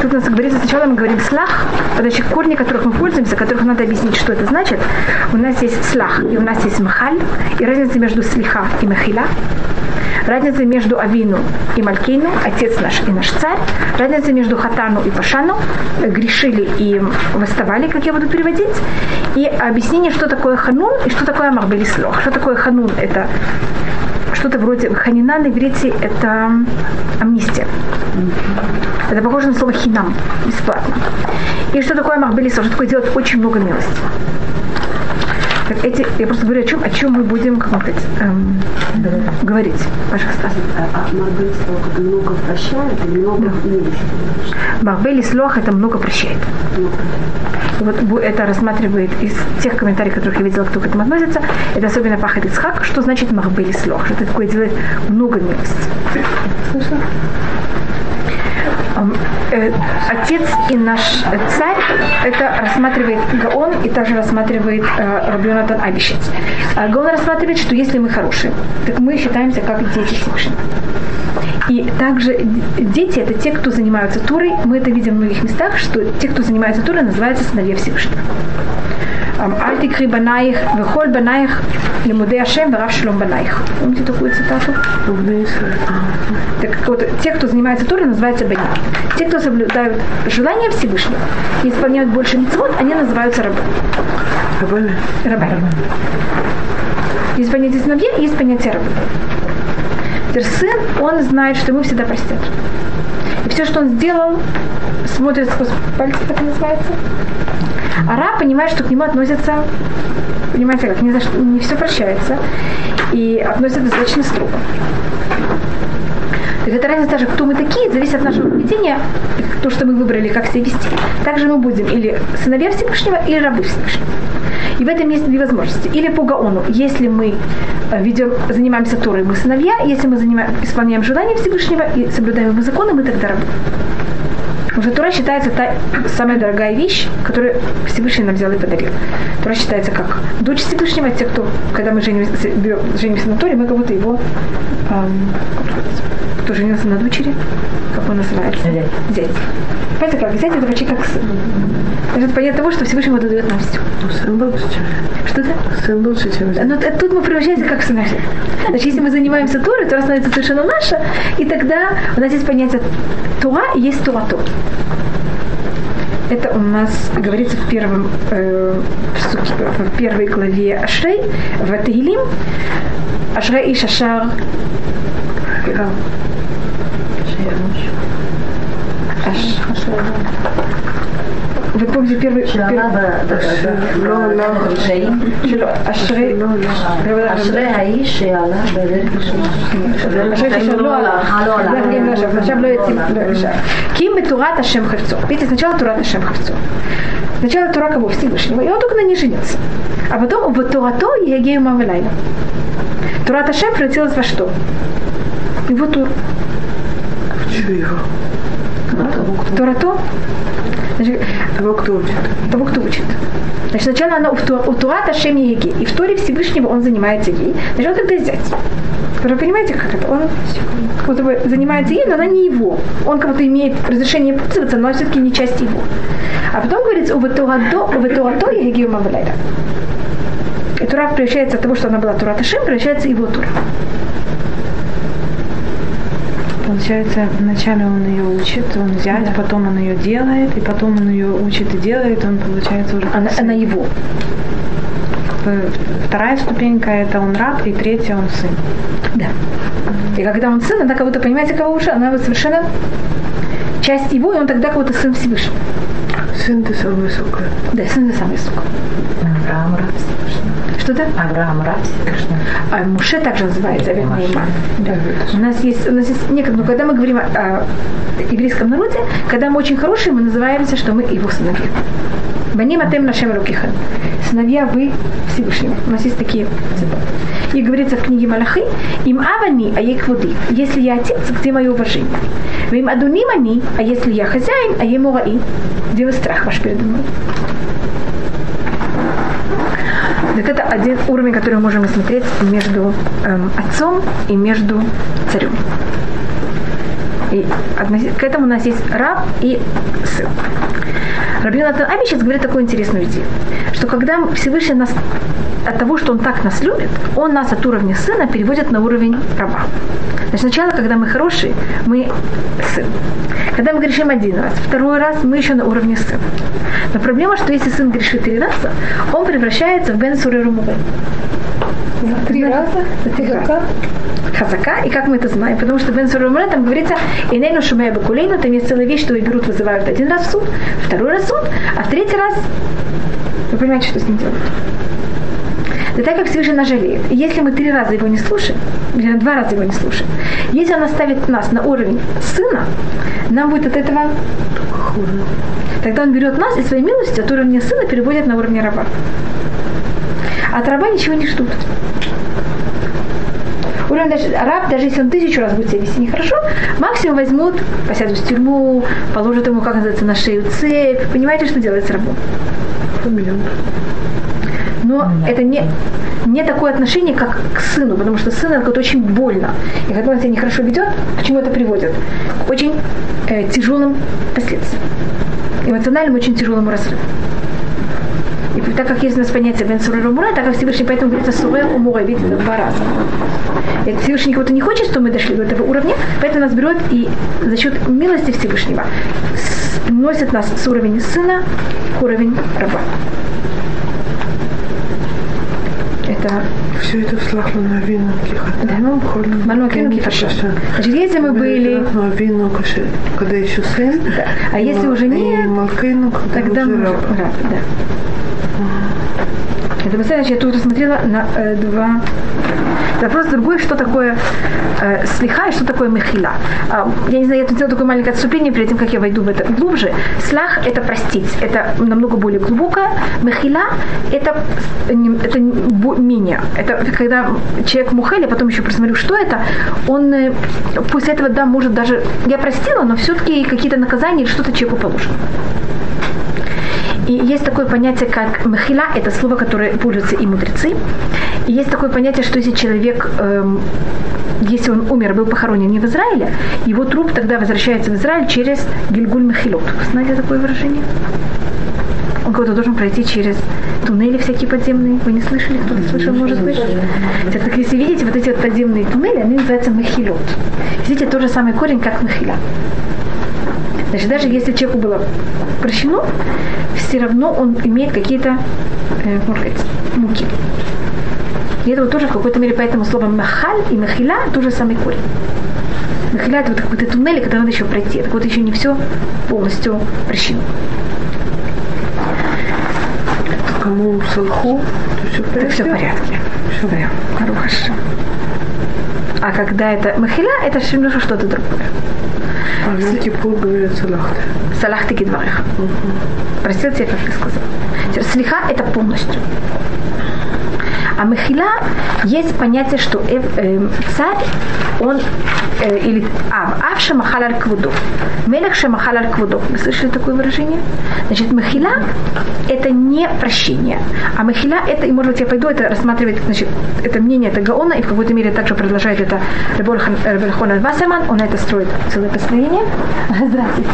тут у нас говорится, сначала мы говорим слах, значит, корни, которых мы пользуемся, которых надо объяснить, что это значит. У нас есть слах, и у нас есть махаль, и разница между слиха и махиля. Разница между Авину и Малькейну, отец наш и наш царь. Разница между Хатану и Пашану, грешили и восставали, как я буду переводить. И объяснение, что такое ханун и что такое махбелислох. Что такое ханун? Это что-то вроде ханина на иврите это амнистия. Это похоже на слово хинам, бесплатно. И что такое махбелислох? Что такое делать очень много милости? Так эти, я просто говорю о чем, о чем мы будем, как сказать, эм, говорить. Ваших Стас. А, а Марбель Слох это много прощает или много да. милости? Марбель Слох это много прощает. Вот это рассматривает из тех комментариев, которых я видела, кто к этому относится. Это особенно Пахат Ицхак. Что значит Махбель Слох? Что это такое делает много милости. Слышно? Э, отец и наш царь, это рассматривает Гаон и также рассматривает э, Рабионатан Абишец. А Гаон рассматривает, что если мы хорошие, так мы считаемся как дети Всевышнего. И также дети – это те, кто занимаются Турой. Мы это видим в многих местах, что те, кто занимается Турой, называются сыновья Всевышнего. Альтикри банаих, вехоль банаих, лимуде ашем, варав шелом банаих. Помните такую цитату? Так вот, те, кто занимается Турой, называются бани. Те, кто соблюдают желания Всевышнего и исполняют больше митцвот, они называются рабы. Рабы. Рабами. Есть понятие сыновья, есть понятие рабы. Теперь сын, он знает, что ему всегда простят. И все, что он сделал, смотрит сквозь пальцы, это называется, а раб понимает, что к нему относятся, понимаете, как не, за что, не все прощается, и относятся достаточно строго. Так это разница даже, кто мы такие, зависит от нашего поведения, то, что мы выбрали, как себя вести. Также мы будем или сыновья Всевышнего, или рабы Всевышнего. И в этом есть две возможности. Или по Гаону, если мы э, ведем, занимаемся Торой, мы сыновья, если мы занимаем, исполняем желания Всевышнего и соблюдаем его законы, мы тогда рабы. Потому что Тура считается та самая дорогая вещь, которую Всевышний нам взял и подарил. Тура считается как дочь Всевышнего, те, кто, когда мы женимся, женимся на Торе, мы как будто его, эм, кто женился на дочери, как он называется? Зять. Понимаете, как взять это почти как сын. Это понятие того, что Всевышний ему дает нам все. Ну, сын лучше, чем Что-то? Сын лучше, чем Но тут мы превращаемся как сыновья. Значит, если мы занимаемся Торой, то становится совершенно наша, и тогда у нас есть понятие Туа и есть Туа-то. Это у нас говорится в первом э, в первой главе Ашрей, в Тегилим. Ашрей и Шашар. Помните первый... אשרי האיש שעלה בדרך עכשיו לא יוצאים כי אם בתורת השם חפצו. видите, сначала Турат Ашем Хавцо. Сначала Тура кого Всевышнего, и он только на ней женился. А потом в Турато Егею Мавелайна. Турат Ашем превратилась во что? Его Тур. Чего его? Турато Значит, того, кто учит. Того, кто учит. Значит, сначала она у Туата Шем Еги, и в Торе Всевышнего он занимается ей. Значит, он тогда зять. Вы понимаете, как это? Он как бы занимается ей, но она не его. Он как будто имеет разрешение пользоваться, но все-таки не часть его. А потом говорится, у Ветуато Егию Мавлайда. И Тура превращается от того, что она была Турата Шем, превращается его Тура. Получается, вначале он ее учит, он взять, да. потом он ее делает, и потом он ее учит и делает, он получается уже... Она, она его. Вторая ступенька это он раб, и третья он сын. Да. И когда он сын, она как будто, понимаете, кого уже, она вот совершенно часть его, и он тогда как будто сын Всевышнего. Сын ты самый высокий. Да, сын ты самый высокий. Авраам раб Что-то? Авраам раб А Муше также называется Да. У нас есть, у нас есть некогда, но когда мы говорим о, о еврейском народе, когда мы очень хорошие, мы называемся, что мы его сыновья. Баним атем нашем рукихан. Сыновья вы Всевышнего. У нас есть такие цитаты. И говорится в книге Малахи, им авани, а ей квуди. Если я отец, где мое уважение? Вы им адуним они, а если я хозяин, а ему раи. Где вы страх ваш передо мной? Так это один уровень, который мы можем рассмотреть между эм, отцом и между царем. И к этому у нас есть раб и сын. Рабин Натан Абичец говорит такую интересную идею, что когда Всевышний нас от того, что он так нас любит, он нас от уровня сына переводит на уровень раба. Значит, сначала, когда мы хорошие, мы сын. Когда мы грешим один раз, второй раз мы еще на уровне сына. Но проблема, что если сын грешит три раза, он превращается в Бен Сурерумуве. Три раза? Три раза. Хазака, и как мы это знаем? Потому что Бен Сурумре там говорится, Инейну Шумея Бакулейну, там есть целая вещь, что его берут, вызывают один раз в суд, второй раз суд, а в третий раз, вы понимаете, что с ним делают? Да так как Всевышний нас жалеет. И если мы три раза его не слушаем, или два раза его не слушаем, если он оставит нас на уровень сына, нам будет от этого хуже. Тогда он берет нас и своей милостью от уровня сына переводит на уровень раба. От раба ничего не ждут. Уровень даже, раб, даже если он тысячу раз будет себя вести нехорошо, максимум возьмут, посядут в тюрьму, положат ему, как называется, на шею цепь. Понимаете, что делать с рабом? Но это не, не такое отношение, как к сыну, потому что сын это очень больно. И когда он себя нехорошо ведет, к чему это приводит? К очень э, тяжелым последствиям. Эмоциональным очень тяжелому разрыву. Так как есть у нас понятие Бен Сурер Мура, так как Всевышний поэтому говорится Сурер Умура, видите, это два раза. И Всевышний кого-то не хочет, чтобы мы дошли до этого уровня, поэтому нас берет и за счет милости Всевышнего носит нас с уровня сына к уровень раба. Это все это слахло на вину Да, ну, Ману Значит, если мы были... На вину, когда еще сын. Да. А если уже нет, тогда мы раб. Да. Это представляешь, я тут рассмотрела на э, два Вопрос другой, что такое э, слиха и что такое мехила. Э, я не знаю, я тут сделала такое маленькое отступление перед тем, как я войду в это глубже. Слах – это простить, это намного более глубокое. Мехила – это, это менее. Это когда человек мухель, я потом еще посмотрю, что это, он э, после этого, да, может даже, я простила, но все-таки какие-то наказания что-то человеку положено. И есть такое понятие, как махила, это слово, которое пользуются и мудрецы. И есть такое понятие, что если человек, эм, если он умер, был похоронен не в Израиле, его труп тогда возвращается в Израиль через Гильгуль Махилот. Знаете такое выражение? Он кого-то должен пройти через туннели всякие подземные. Вы не слышали? Кто-то слышал, может быть? Так, если видите, вот эти вот подземные туннели, они называются махилот. Видите, тот же самый корень, как махила. Значит, даже если человеку было прощено, все равно он имеет какие-то, э, можно сказать, муки. И это вот тоже в какой-то мере поэтому слово махаль и махиля тоже самый корень. Махиля это вот какой-то туннель, который надо еще пройти. Так вот еще не все полностью прощено. Кому салху, то все в порядке. все в порядке. Все в порядке. А когда это махиля, это что-то другое. А в Кипур говорят салахты. Кидвареха. Простил тебя, как ты сказал. Слиха это полностью. А махила есть понятие, что э, э, царь, он э, или ав, ав шамахал аль квуду, мелех шамахал аль квуду. Вы слышали такое выражение? Значит, махила это не прощение, а махила это, и может быть я пойду это рассматривать, значит, это мнение это Гаона, и в какой-то мере также продолжает это Рабельхон Аль-Вассерман, он это строит целое построение. Здравствуйте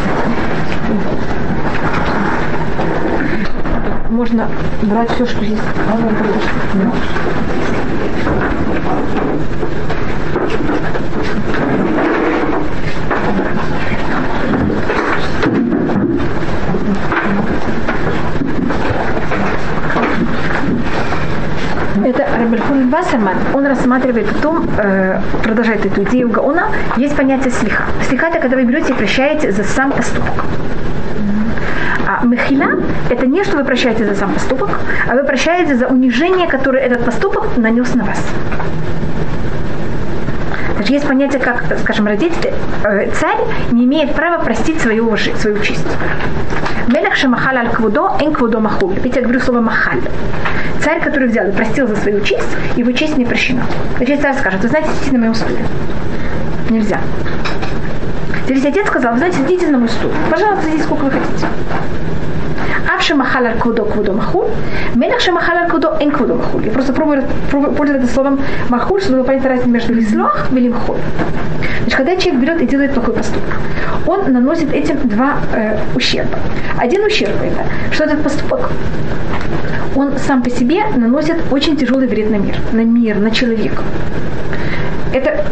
можно брать все, что есть. Это Рабельхун Вассерман, он рассматривает в том, э, продолжает эту идею Гаона, есть понятие слиха. Слиха это когда вы берете и прощаете за сам поступок. А это не, что вы прощаете за сам поступок, а вы прощаете за унижение, которое этот поступок нанес на вас. Значит, есть понятие, как, скажем, родитель, э, царь не имеет права простить свою, свою честь. Мелех шамахал аль квудо, эн квудо махул. Видите, я говорю слово махаль. Царь, который взял и простил за свою честь, его честь не прощена. Значит, царь скажет, вы знаете, сидите на моем стуле. Нельзя. Теперь отец сказал, знаете, сидите на мой стул. Пожалуйста, сидите сколько вы хотите. шемахал аль квудо квудо махуль, мелех шемахал аль квудо эн квудо махуль. Я просто пробую, пробую пользоваться словом махуль, чтобы понять разницу между вислох и лимхуль. Значит, когда человек берет и делает плохой поступок, он наносит этим два э, ущерба. Один ущерб это, что этот поступок, он сам по себе наносит очень тяжелый вред на мир, на мир, на человека это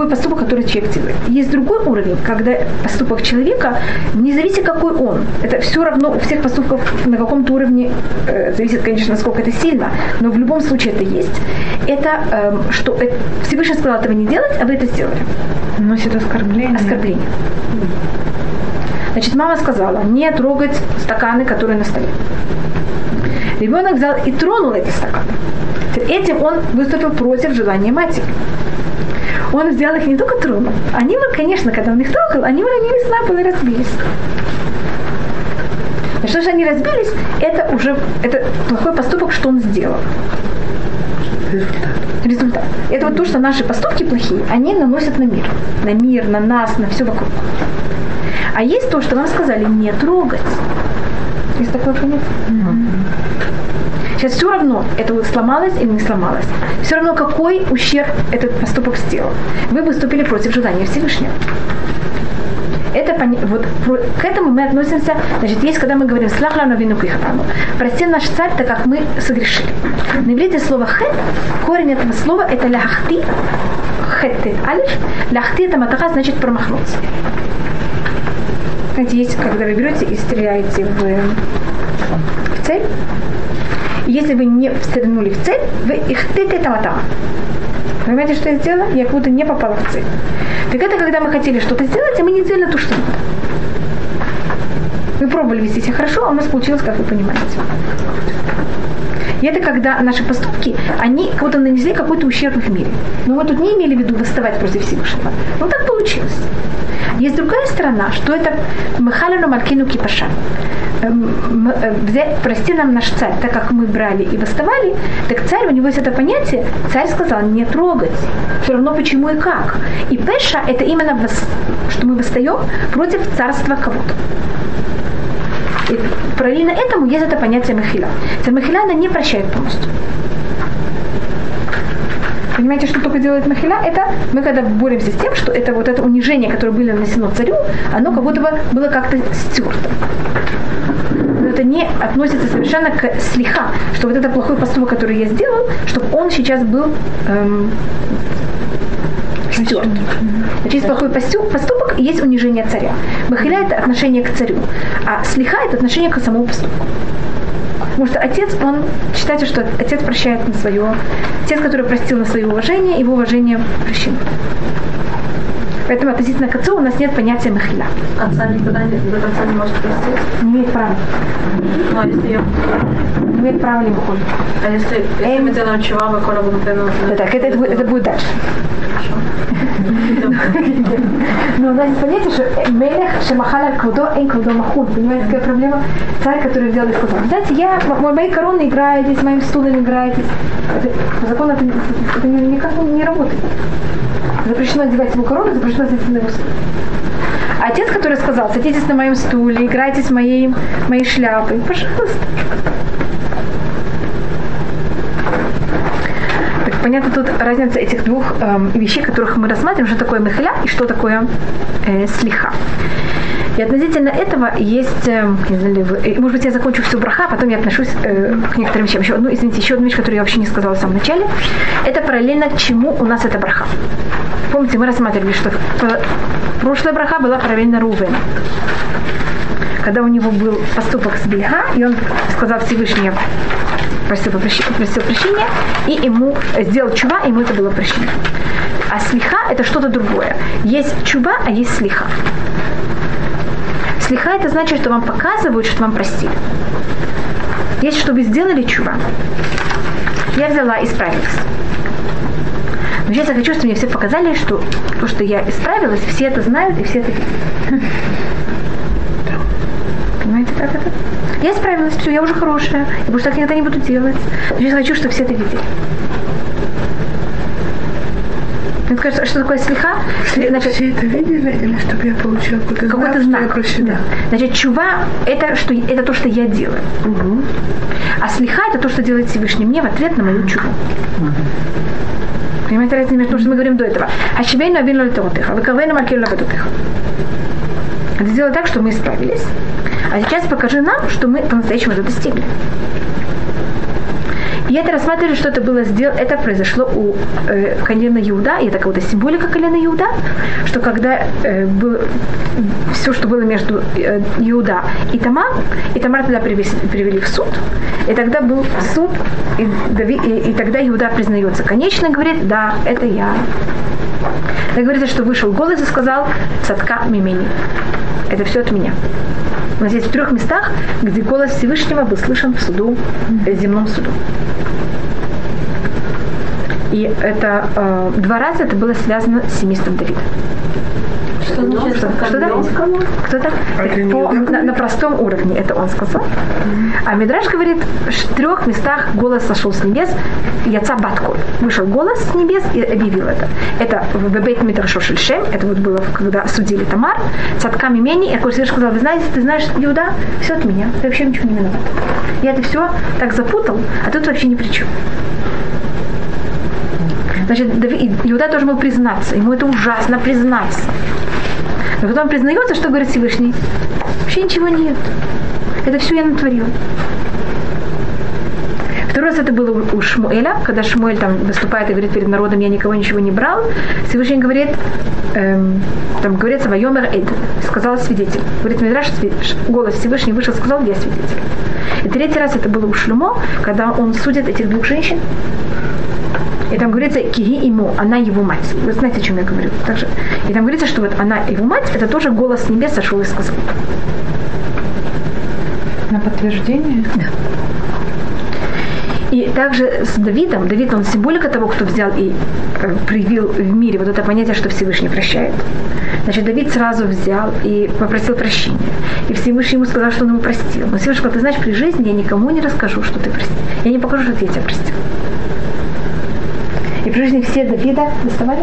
любой поступок, который человек делает. Есть другой уровень, когда поступок человека, не зависит какой он, это все равно у всех поступков на каком-то уровне, э, зависит, конечно, насколько это сильно, но в любом случае это есть. Это, э, что это, Всевышний сказал этого не делать, а вы это сделали. Носит оскорбление. Оскорбление. Значит, мама сказала, не трогать стаканы, которые на столе. Ребенок взял и тронул эти стаканы. Этим он выступил против желания матери он взял их не только тронул, они, конечно, когда он их трогал, они уронились на пол и разбились. Но что же они разбились, это уже это плохой поступок, что он сделал. Результат. Это вот то, что наши поступки плохие, они наносят на мир. На мир, на нас, на все вокруг. А есть то, что нам сказали не трогать. Есть такое понятие? Сейчас все равно, это сломалось или не сломалось. Все равно, какой ущерб этот поступок сделал. Вы выступили против желания Всевышнего. Это вот к этому мы относимся, значит, есть, когда мы говорим «слахла на вину кихатану», «прости наш царь, так как мы согрешили». На иврите слово «хет», корень этого слова – это «ляхти», «хет» алиф, «ляхти» – это матаха, значит промахнуться. Знаете, есть, когда вы берете и стреляете в, если вы не стрельнули в цель, вы их тык это там. Понимаете, что я сделала? Я как будто не попала в цель. Так это когда мы хотели что-то сделать, а мы не сделали то, что надо. Мы пробовали вести себя хорошо, а у нас получилось, как вы понимаете. И это когда наши поступки, они кого-то нанесли какой-то ущерб в мире. Но мы тут не имели в виду восставать против Всевышнего. Но так получилось. Есть другая сторона, что это Михалину Малькину Кипаша. Эм, э, взять, прости нам наш царь, так как мы брали и восставали, так царь, у него есть это понятие, царь сказал не трогать, все равно почему и как. И Пеша это именно, что мы восстаем против царства кого-то. И параллельно этому есть это понятие Махиля. Махиля она не прощает полностью. Понимаете, что только делает Махиля? Это мы когда боремся с тем, что это вот это унижение, которое было нанесено царю, оно как будто бы было как-то стерто. Но это не относится совершенно к слиха, что вот это плохой поступок, который я сделал, чтобы он сейчас был эм, стерт. Значит, есть плохой поступок и есть унижение царя. Махиля – это отношение к царю, а слиха – это отношение к самому поступку. Потому что отец, он считается, что отец прощает на свое. Отец, который простил на свое уважение, его уважение прощено. Поэтому относительно к отцу у нас нет понятия махиля. Отца никогда не, до конца не может простить? Не имеет права. Ну, а если ее... Не имеет права либо хуже. А если, если мы делаем чува, вы коробу, например... Так, это, это, это будет дальше. Но у нас есть понятие, что мелех шамахаля квудо эн квудо махун. Понимаете, какая проблема? Царь, который делает сказал, знаете, я, моей короны играетесь, моим стулом играетесь. По закону это, это никак не работает. Запрещено одевать ему корону, запрещено садиться на его. А отец, который сказал, садитесь на моем стуле, играйтесь моей, моей шляпой, пожалуйста. Понятно тут разница этих двух э, вещей, которых мы рассматриваем, что такое мехля и что такое э, слиха. И относительно этого есть, не знаю, вы, э, может быть, я закончу все браха, а потом я отношусь э, к некоторым вещам. Еще одну, извините, еще одну вещь, которую я вообще не сказала в самом начале. Это параллельно к чему у нас это браха. Помните, мы рассматривали, что прошлая браха была параллельно Рувен. Когда у него был поступок с Бельга, и он сказал Всевышнему, просил, просил прощения, и ему сделал чува, и ему это было прощение. А слиха – это что-то другое. Есть чува, а есть слиха. Слиха – это значит, что вам показывают, что вам простили. Есть, что вы сделали чува. Я взяла и исправилась. Но сейчас я хочу, чтобы мне все показали, что то, что я исправилась, все это знают и все это. Понимаете, как это? Я справилась, все, я уже хорошая. Я больше так никогда не буду делать. Я хочу, чтобы все это видели. Это кажется, что такое слиха? Значит, все это видели, или чтобы я получила какой-то, какой-то знак? знак я Да. Значит, чува это, что, это то, что я делаю. Угу. А слиха это то, что делает Всевышний мне в ответ на мою чуву. Понимаете разницу между тем, что мы говорим до этого? Хашивейну авину литоватыха, выкавейну макилу лабатутыха. Это сделать так, что мы справились. А сейчас покажи нам, что мы по-настоящему это достигли. И это рассматривали, что это было сделано, это произошло у э, колена Иуда, и это какая-то символика колена Иуда, что когда э, был, все, что было между э, Иуда и Тамар, и Тамар тогда привели, привели в суд, и тогда был суд, и, и, и тогда Иуда признается конечно, говорит, да, это я. Так говорится, что вышел голос и сказал, цатка мимени. Это все от меня. У нас есть в трех местах, где голос Всевышнего был слышен в суду, в земном суду. И это э, два раза это было связано с семейством Давида. Что Что, что да? Кто-то по, на, на простом уровне это он сказал. А Мидраш говорит, в трех местах голос сошел с небес, яца батколь. Вышел голос с небес и объявил это. Это в Бебейт Мидрашо Шельшем, это вот было, когда судили Тамар, цатками мени, и Аколь сказал, вы знаете, ты знаешь, Иуда, все от меня, ты вообще ничего не виноват. Я это все так запутал, а тут вообще ни при чем. Значит, Иуда должен был признаться. Ему это ужасно признаться. Но когда он признается, что говорит Всевышний? Вообще ничего нет. Это все я натворил. Второй раз это было у Шмуэля, когда Шмуэль там выступает и говорит перед народом, я никого ничего не брал. Всевышний говорит, эм, там говорится, Вайомер Эд, сказал свидетель. Говорит, Мидраш, голос Всевышний вышел, сказал, я свидетель. И третий раз это было у Шлюмо, когда он судит этих двух женщин. И там говорится, киги ему, она его мать. Вы знаете, о чем я говорю? Также, и там говорится, что вот она его мать, это тоже голос небес сошел и сказал. На подтверждение? Да. И также с Давидом, Давид, он символика того, кто взял и э, привил в мире вот это понятие, что Всевышний прощает. Значит, Давид сразу взял и попросил прощения. И Всевышний ему сказал, что он ему простил. Но Всевышний сказал, ты знаешь, при жизни я никому не расскажу, что ты простил. Я не покажу, что я тебя простил. И жизни все Давида доставали.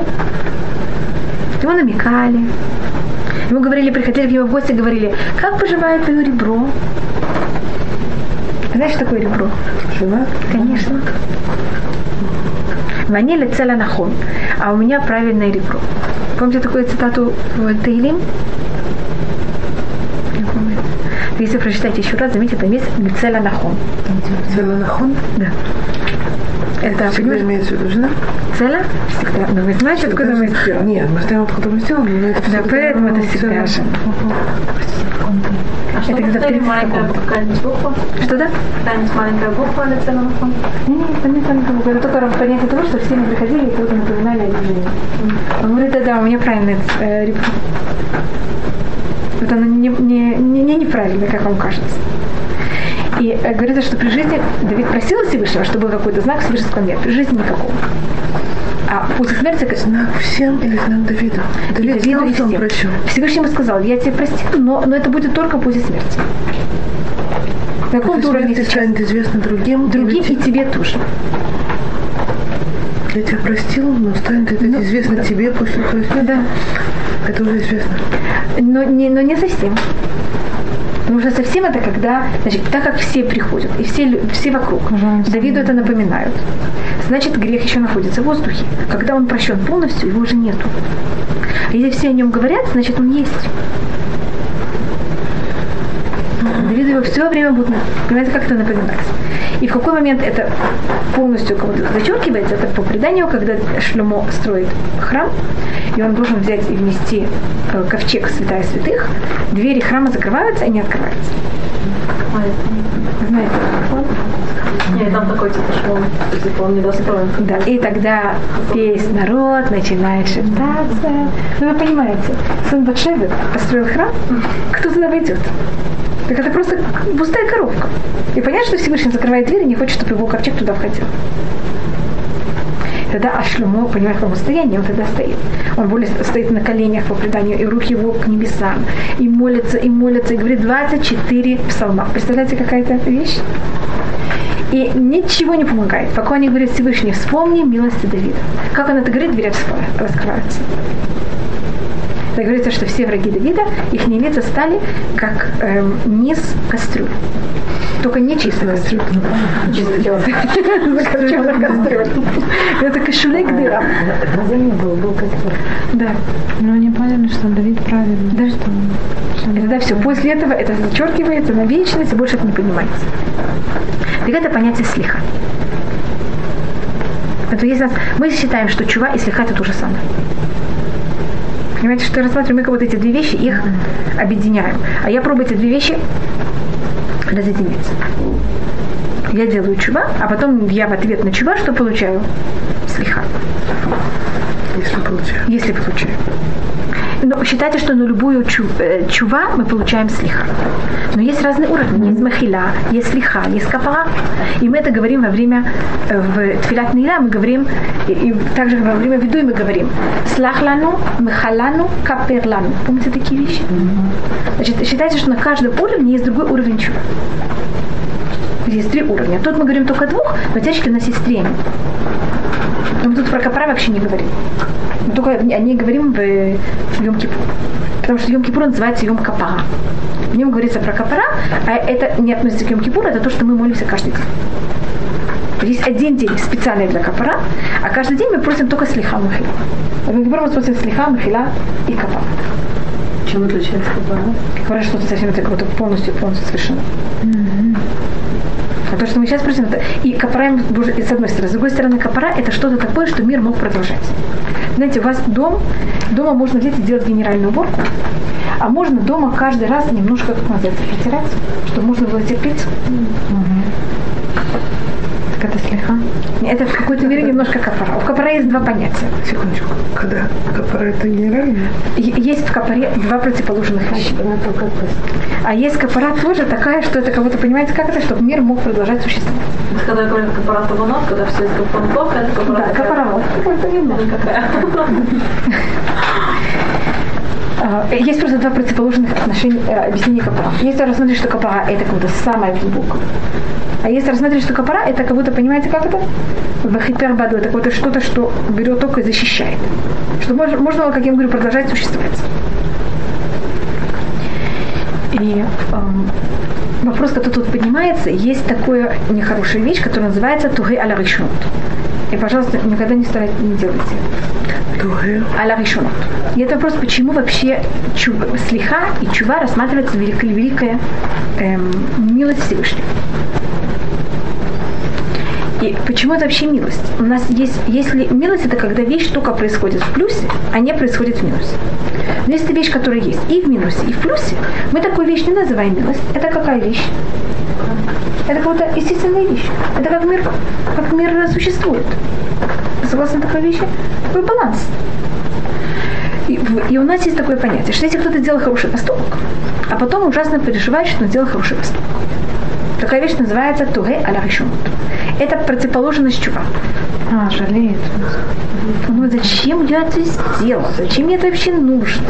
Ему намекали. Ему говорили, приходили к нему в гости, говорили, как поживает твое ребро? Знаешь, что такое ребро? Жена? Конечно. Ванили целя нахон, а у меня правильное ребро. Помните такую цитату в Таилим? Если прочитать еще раз, заметьте, там есть Лицеля Нахон. Целанахон? Да. Это, Всегда понимаешь, имеется в виду жена? Целя? Всегда. Но вы знаете, откуда мы сделали? Нет, мы знаем, откуда мы сделали, но это Да, всегда поэтому это всегда жена. А что Это когда повтори, 30 маленькая какая-нибудь буква? Что да? Какая-нибудь маленькая буква на целом фоне? Не, не, это не там как бы, это только понятие того, что все мы приходили и кого-то напоминали о движении. Он говорит, да, да, у меня правильное э, ребро. Вот оно не, не, не, не неправильно, как вам кажется. И э, говорится, что при жизни Давид просил Всевышнего, чтобы был какой-то знак, Всевышний сказал, нет, при жизни никакого. А после смерти Знак всем или знак Давиду? и Давид Давиду знал, и всем. прощен. Всевышний ему сказал, я тебе простил, но, но это будет только после смерти. На каком уровне станет известно другим. Другим и или тебе тоже. Я тебя простил, но станет это известно тебе после твоей смерти. Да. Это уже известно. Но не, но не совсем. Что совсем это когда, значит, так как все приходят, и все, все вокруг, Давиду это напоминают, значит, грех еще находится в воздухе. Когда он прощен полностью, его уже нету. Если все о нем говорят, значит, он есть. Давид его все время будет, понимаете, как это напоминать. И в какой момент это полностью кого-то зачеркивается, это по преданию, когда Шлемо строит храм, и он должен взять и внести э, ковчег святая святых, двери храма закрываются и не открываются. Знаете? Нет, там такой типа шум, типа он недостоин. Да, и тогда весь народ начинает шептаться. Ну, вы понимаете, сын Батшевы построил храм, кто туда войдет? Так это просто пустая коробка. И понятно, что Всевышний закрывает дверь и не хочет, чтобы его ковчег туда входил. Тогда Ашлюмо, понимаете, в каком состоянии он тогда стоит. Он более стоит на коленях по преданию, и руки его к небесам, и молится, и молится, и говорит 24 псалма. Представляете, какая-то вещь? И ничего не помогает. Пока они говорят Всевышний, вспомни милости Давида. Как он это говорит, двери раскрываются. Так говорится, что все враги Давида, их лица стали как эм, низ кастрюль. Только не чистая кастрюля. Закопченная кастрюля. Это кошелек дыра. был, был кастрюль. Да. Но они поняли, что Давид правильный. Да. Что, это да, все. После этого это зачеркивается на вечность, и больше это не поднимается. Так это понятие слиха. Это есть нас, мы считаем, что чува и слиха это то же самое. Понимаете, что я рассматриваю, мы как вот эти две вещи, их объединяем. А я пробую эти две вещи разъединиться. Я делаю чува, а потом я в ответ на чува что получаю? Слиха. Если получаю. Если получаю. Считайте, что на любую э, чува мы получаем слиха. Но есть разные уровни. Есть махила, есть слиха, есть капара. И мы это говорим во время э, в Тфилат Нила, мы говорим, и, и также во время виду мы говорим слахлану, махалану, каперлану. Помните такие вещи? Значит, считайте, что на каждом уровне есть другой уровень чува. Есть три уровня. Тут мы говорим только двух, но теперь у нас есть три. Тут про капара вообще не говорим. Мы только о ней говорим в, в Йом Кипур. Потому что Йом Кипур называется Йом Капара. В нем говорится про капара, а это не относится к Йом Кипуру, это то, что мы молимся каждый день. Есть один день специальный для капара, а каждый день мы просим только слиха Йом Кипур мы просим слиха, махила и капара. Чем отличается капара? Капара что-то совсем это как полностью, полностью совершенно. Mm-hmm. То, что мы сейчас просим, это и капара, с одной стороны. С другой стороны, капара это что-то такое, что мир мог продолжать. Знаете, у вас дом, дома можно взять и сделать генеральную уборку, а можно дома каждый раз немножко, как называется, протирать, чтобы можно было терпеть. Так это слегка? Это в какой-то мере немножко капара. У капара есть два понятия. Секундочку. Когда капара это генеральная? Есть в капаре два противоположных вещи. А есть капара тоже такая, что это кого-то понимаете, как это, чтобы мир мог продолжать существовать. Когда я говорю капара табунот, когда все из капонтов, это капара. Да, капара. Это никакая. А, есть просто два противоположных отношения, э, объяснения капара. Есть рассмотреть, что капара это как будто самое глубокое. А если рассмотреть, что капара, это как будто, понимаете, как это? Вахипербаду, это какое-то что-то, что берет только и защищает. Что можно, можно, как я говорю, продолжать существовать. И эм, вопрос, который тут поднимается, есть такая нехорошая вещь, которая называется тугей аля И, пожалуйста, никогда не старайтесь, не делайте. Тугей? Аля решунот. И это вопрос, почему вообще чув, слиха и чува рассматривается великая, великая эм, милость Всевышнего. И почему это вообще милость? У нас есть, если милость это когда вещь только происходит в плюсе, а не происходит в минусе. Но если вещь, которая есть и в минусе, и в плюсе, мы такую вещь не называем милость. Это какая вещь? Это какая-то естественная вещь. Это как мир, как мир существует. Согласно такой вещи? Такой баланс. И, и у нас есть такое понятие, что если кто-то делал хороший поступок, а потом ужасно переживает, что он сделал хороший поступок. Такая вещь называется туге аля Это противоположность чува. А, жалеет. Ну, зачем я это сделал? Зачем мне это вообще нужно?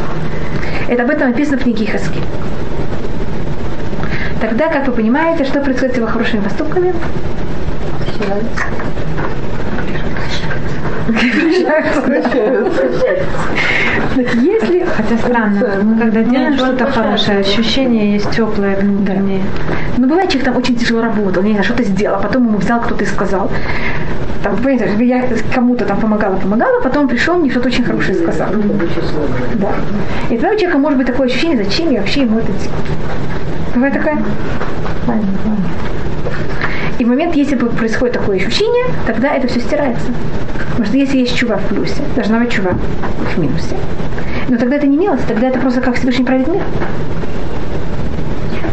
Это об этом написано в книге Хаски. Тогда, как вы понимаете, что происходит с его хорошими поступками? Если, хотя странно, мы когда делаем что-то хорошее, ощущение есть теплое внутреннее. Ну, бывает, человек там очень тяжело работал, не знаю, что-то сделал, а потом ему взял кто-то и сказал. Там, понимаете, я кому-то там помогала, помогала, потом пришел, мне что-то очень хорошее сказал. Да. И тогда у человека может быть такое ощущение, зачем я вообще ему это делаю. Бывает такая? И в момент, если происходит такое ощущение, тогда это все стирается. Потому что если есть чува в плюсе, должна быть чува в минусе. Но тогда это не милость, тогда это просто как Всевышний правит мир.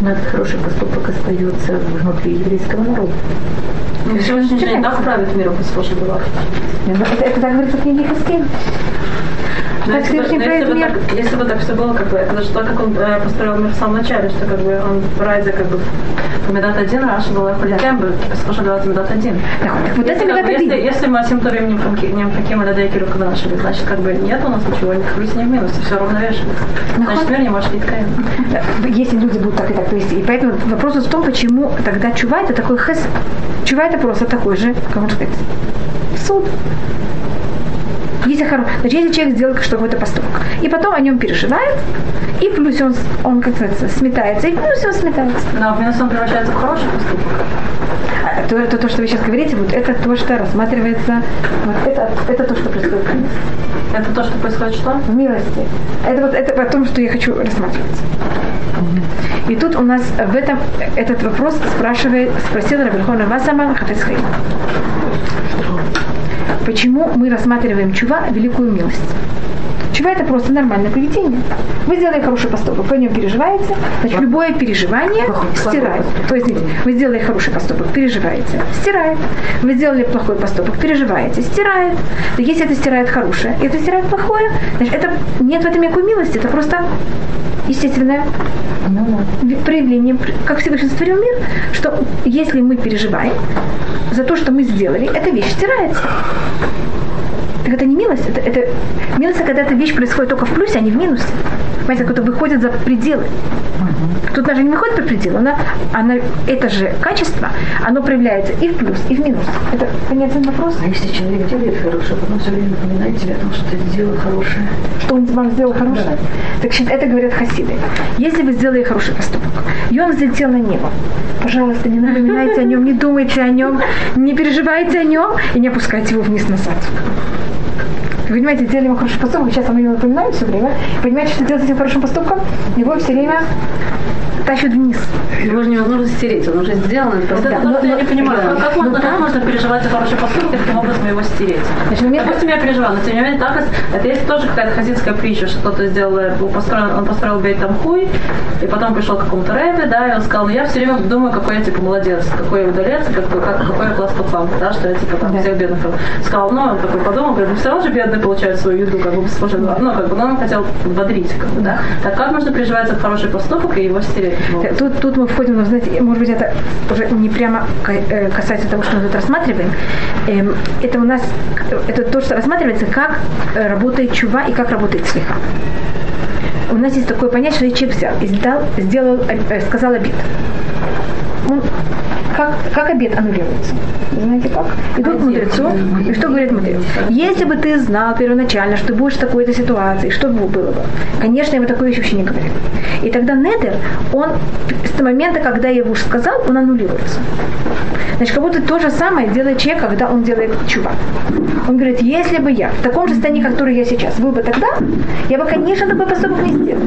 Но этот хороший поступок остается внутри еврейского народа. Ну, Всевышний же не так правит миром по способу это, это так говорится в книге Хаскель. Ну, так если, бы, если, бы так, если бы так все было, как бы, это же то, как он э, построил мир в самом начале, что как бы он в Райзе как бы Медат один, Раша была Хулякем, бы спрашивала Медат один. Так, вот если, это Медат один. Если, если мы Асимтурим не Мфаким или Дейкеру Кадашили, значит как бы нет у нас ничего, ни в плюс, ни в минус, все равновешено. Ну, значит, мир не может быть каин. Э, если люди будут так и так, то есть, и поэтому вопрос в том, почему тогда чувай это такой хэс чувай это просто такой же, как можно сказать, суд. Если, хоро... Значит, если человек сделал какой-то поступок, и потом о нем переживает, и в плюсе он, он как сказать, сметается, и в плюсе он сметается. Но в минус он превращается в хороший поступок. А то, это то, что вы сейчас говорите, вот это то, что рассматривается, вот это, это то, что происходит в милости. Это то, что происходит что? В милости. Это вот это о том, что я хочу рассматривать. И тут у нас в этом этот вопрос спрашивает, спросил Рабельхона Васама Хафецхайм. Почему мы рассматриваем чува великую милость? Чува это просто нормальное поведение. Вы сделали хороший поступок, вы о нем переживаете, значит, любое переживание стирает. То есть, вы сделали хороший поступок, переживаете, стирает. Вы сделали плохой поступок, переживаете, стирает. Так если это стирает хорошее, и это стирает плохое, значит, это нет в этом никакой милости, это просто естественное проявление, как Всевышний сотворил мир, что если мы переживаем за то, что мы сделали, эта вещь стирается. Так милость, это, это милость, когда эта вещь происходит только в плюсе, а не в минусе. Понимаете, как это выходит за пределы. Тут даже не выходит за пределы, она, она, это же качество, оно проявляется и в плюс, и в минус. Это понятный вопрос? А если человек делает хорошее, потом все время напоминает тебе о том, что ты сделал хорошее. что он вам сделал хорошее. Так значит, это говорят хасиды. Если вы сделали хороший поступок, и он взлетел на небо, пожалуйста, не напоминайте о нем, не думайте о нем, не переживайте о нем и не опускайте его вниз назад. Понимаете, делали ему хороший поступок, сейчас он его напоминает все время. Понимаете, что делать этим хорошим поступком? Его все время тащат вниз. Его же невозможно стереть, он уже сделан. это Вот просто- это то, что я не понимаю. да. Как, как можно, Ну, как да. можно переживать за хороший поступок таким образом его стереть? Значит, момент- Допустим, я переживала, но тем не менее, так, это есть тоже какая-то хазинская притча, что кто-то сделал, э, построен, он построил бейт там хуй, и потом пришел к какому-то рэбе, да, и он сказал, ну я все время думаю, какой я типа молодец, какой я удалец, какой, как, какой я класс пацан, да, что я типа там Да. всех бедных. Сказал, ну, он такой подумал, говорит, ну все равно же бедные получают свою еду, как бы бесспорно, ну, как бы, но он хотел бодрить, как бы, да. Так как можно переживать за хороший поступок и его стереть? Образом? Тут, тут мы входим, ну, знаете, может быть, это уже не прямо э, касается того, что мы тут рассматриваем. Эм, Это у нас, это то, что рассматривается, как э, работает чува и как работает слеха. У нас есть такое понятие, что человек взял и сдал, сделал, э, сказал обид. Он, как, как обед аннулируется? Знаете как? Идут к мудрецу, и что говорит мудрец? Если бы ты знал первоначально, что будешь в такой-то ситуации, что бы было бы? Конечно, такой вещи вообще не говорил. И тогда недер, он с момента, когда я его уж сказал, он аннулируется. Значит, как будто то же самое делает человек, когда он делает чува. Он говорит, если бы я в таком же состоянии, который я сейчас, был бы тогда, я бы, конечно, такой поступок не сделал.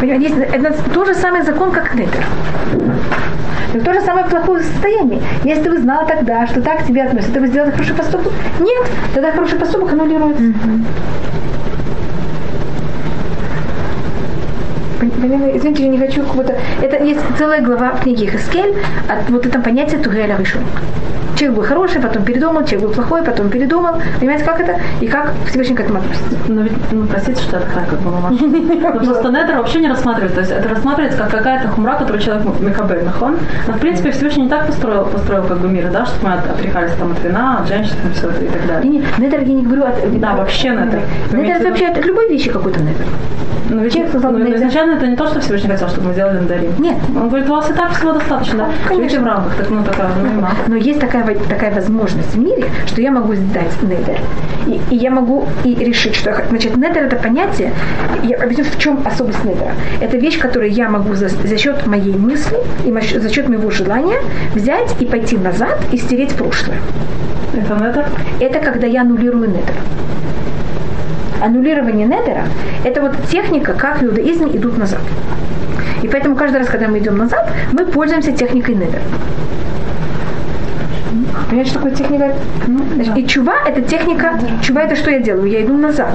Понимаете, это тот же самый закон, как недер. Так то же самое плохое состояние. Если вы знали тогда, что так к тебе относятся, ты бы сделал хороший поступок? Нет, тогда хороший поступок аннулируется. Пон- Извините, я не хочу как будто... Это есть целая глава в книге Хескель от вот этого понятия Тугеля Ришон. Человек был хороший, потом передумал, человек был плохой, потом передумал. Понимаете, как это? И как Всевышний к этому относится. Ну, ведь, ну, простите, что это так, как бы. Но просто недер вообще не рассматривается. То есть это рассматривается как какая-то хумра, которую человек мекабель, нахон. Но, в принципе, Всевышний не так построил, построил как бы мир, да, чтобы мы от- отрекались там от вина, от женщин, там, все это и так далее. Не, не, недер я не говорю от... Да, вообще Недер имеете в это вообще от любой вещи какой-то недер. Ну, ведь, сказал ну, изначально это не то, что Всевышний хотел, чтобы мы сделали недарим. Нет. Он говорит, у вас и так всего достаточно, да? Живите в рамках, так, ну, такая, ну. Но есть такая, такая возможность в мире, что я могу сдать недер. И, и я могу и решить, что... я х- Значит, недер это понятие, я объясню, в чем особость недера. Это вещь, которую я могу за, за счет моей мысли и за счет моего желания взять и пойти назад и стереть прошлое. Это недер? Это когда я аннулирую недер. Аннулирование недера – это вот техника, как в иудаизме идут назад. И поэтому каждый раз, когда мы идем назад, мы пользуемся техникой недер. Понимаете, что такое техника? Значит, И чува – это техника, чува – это что я делаю? Я иду назад.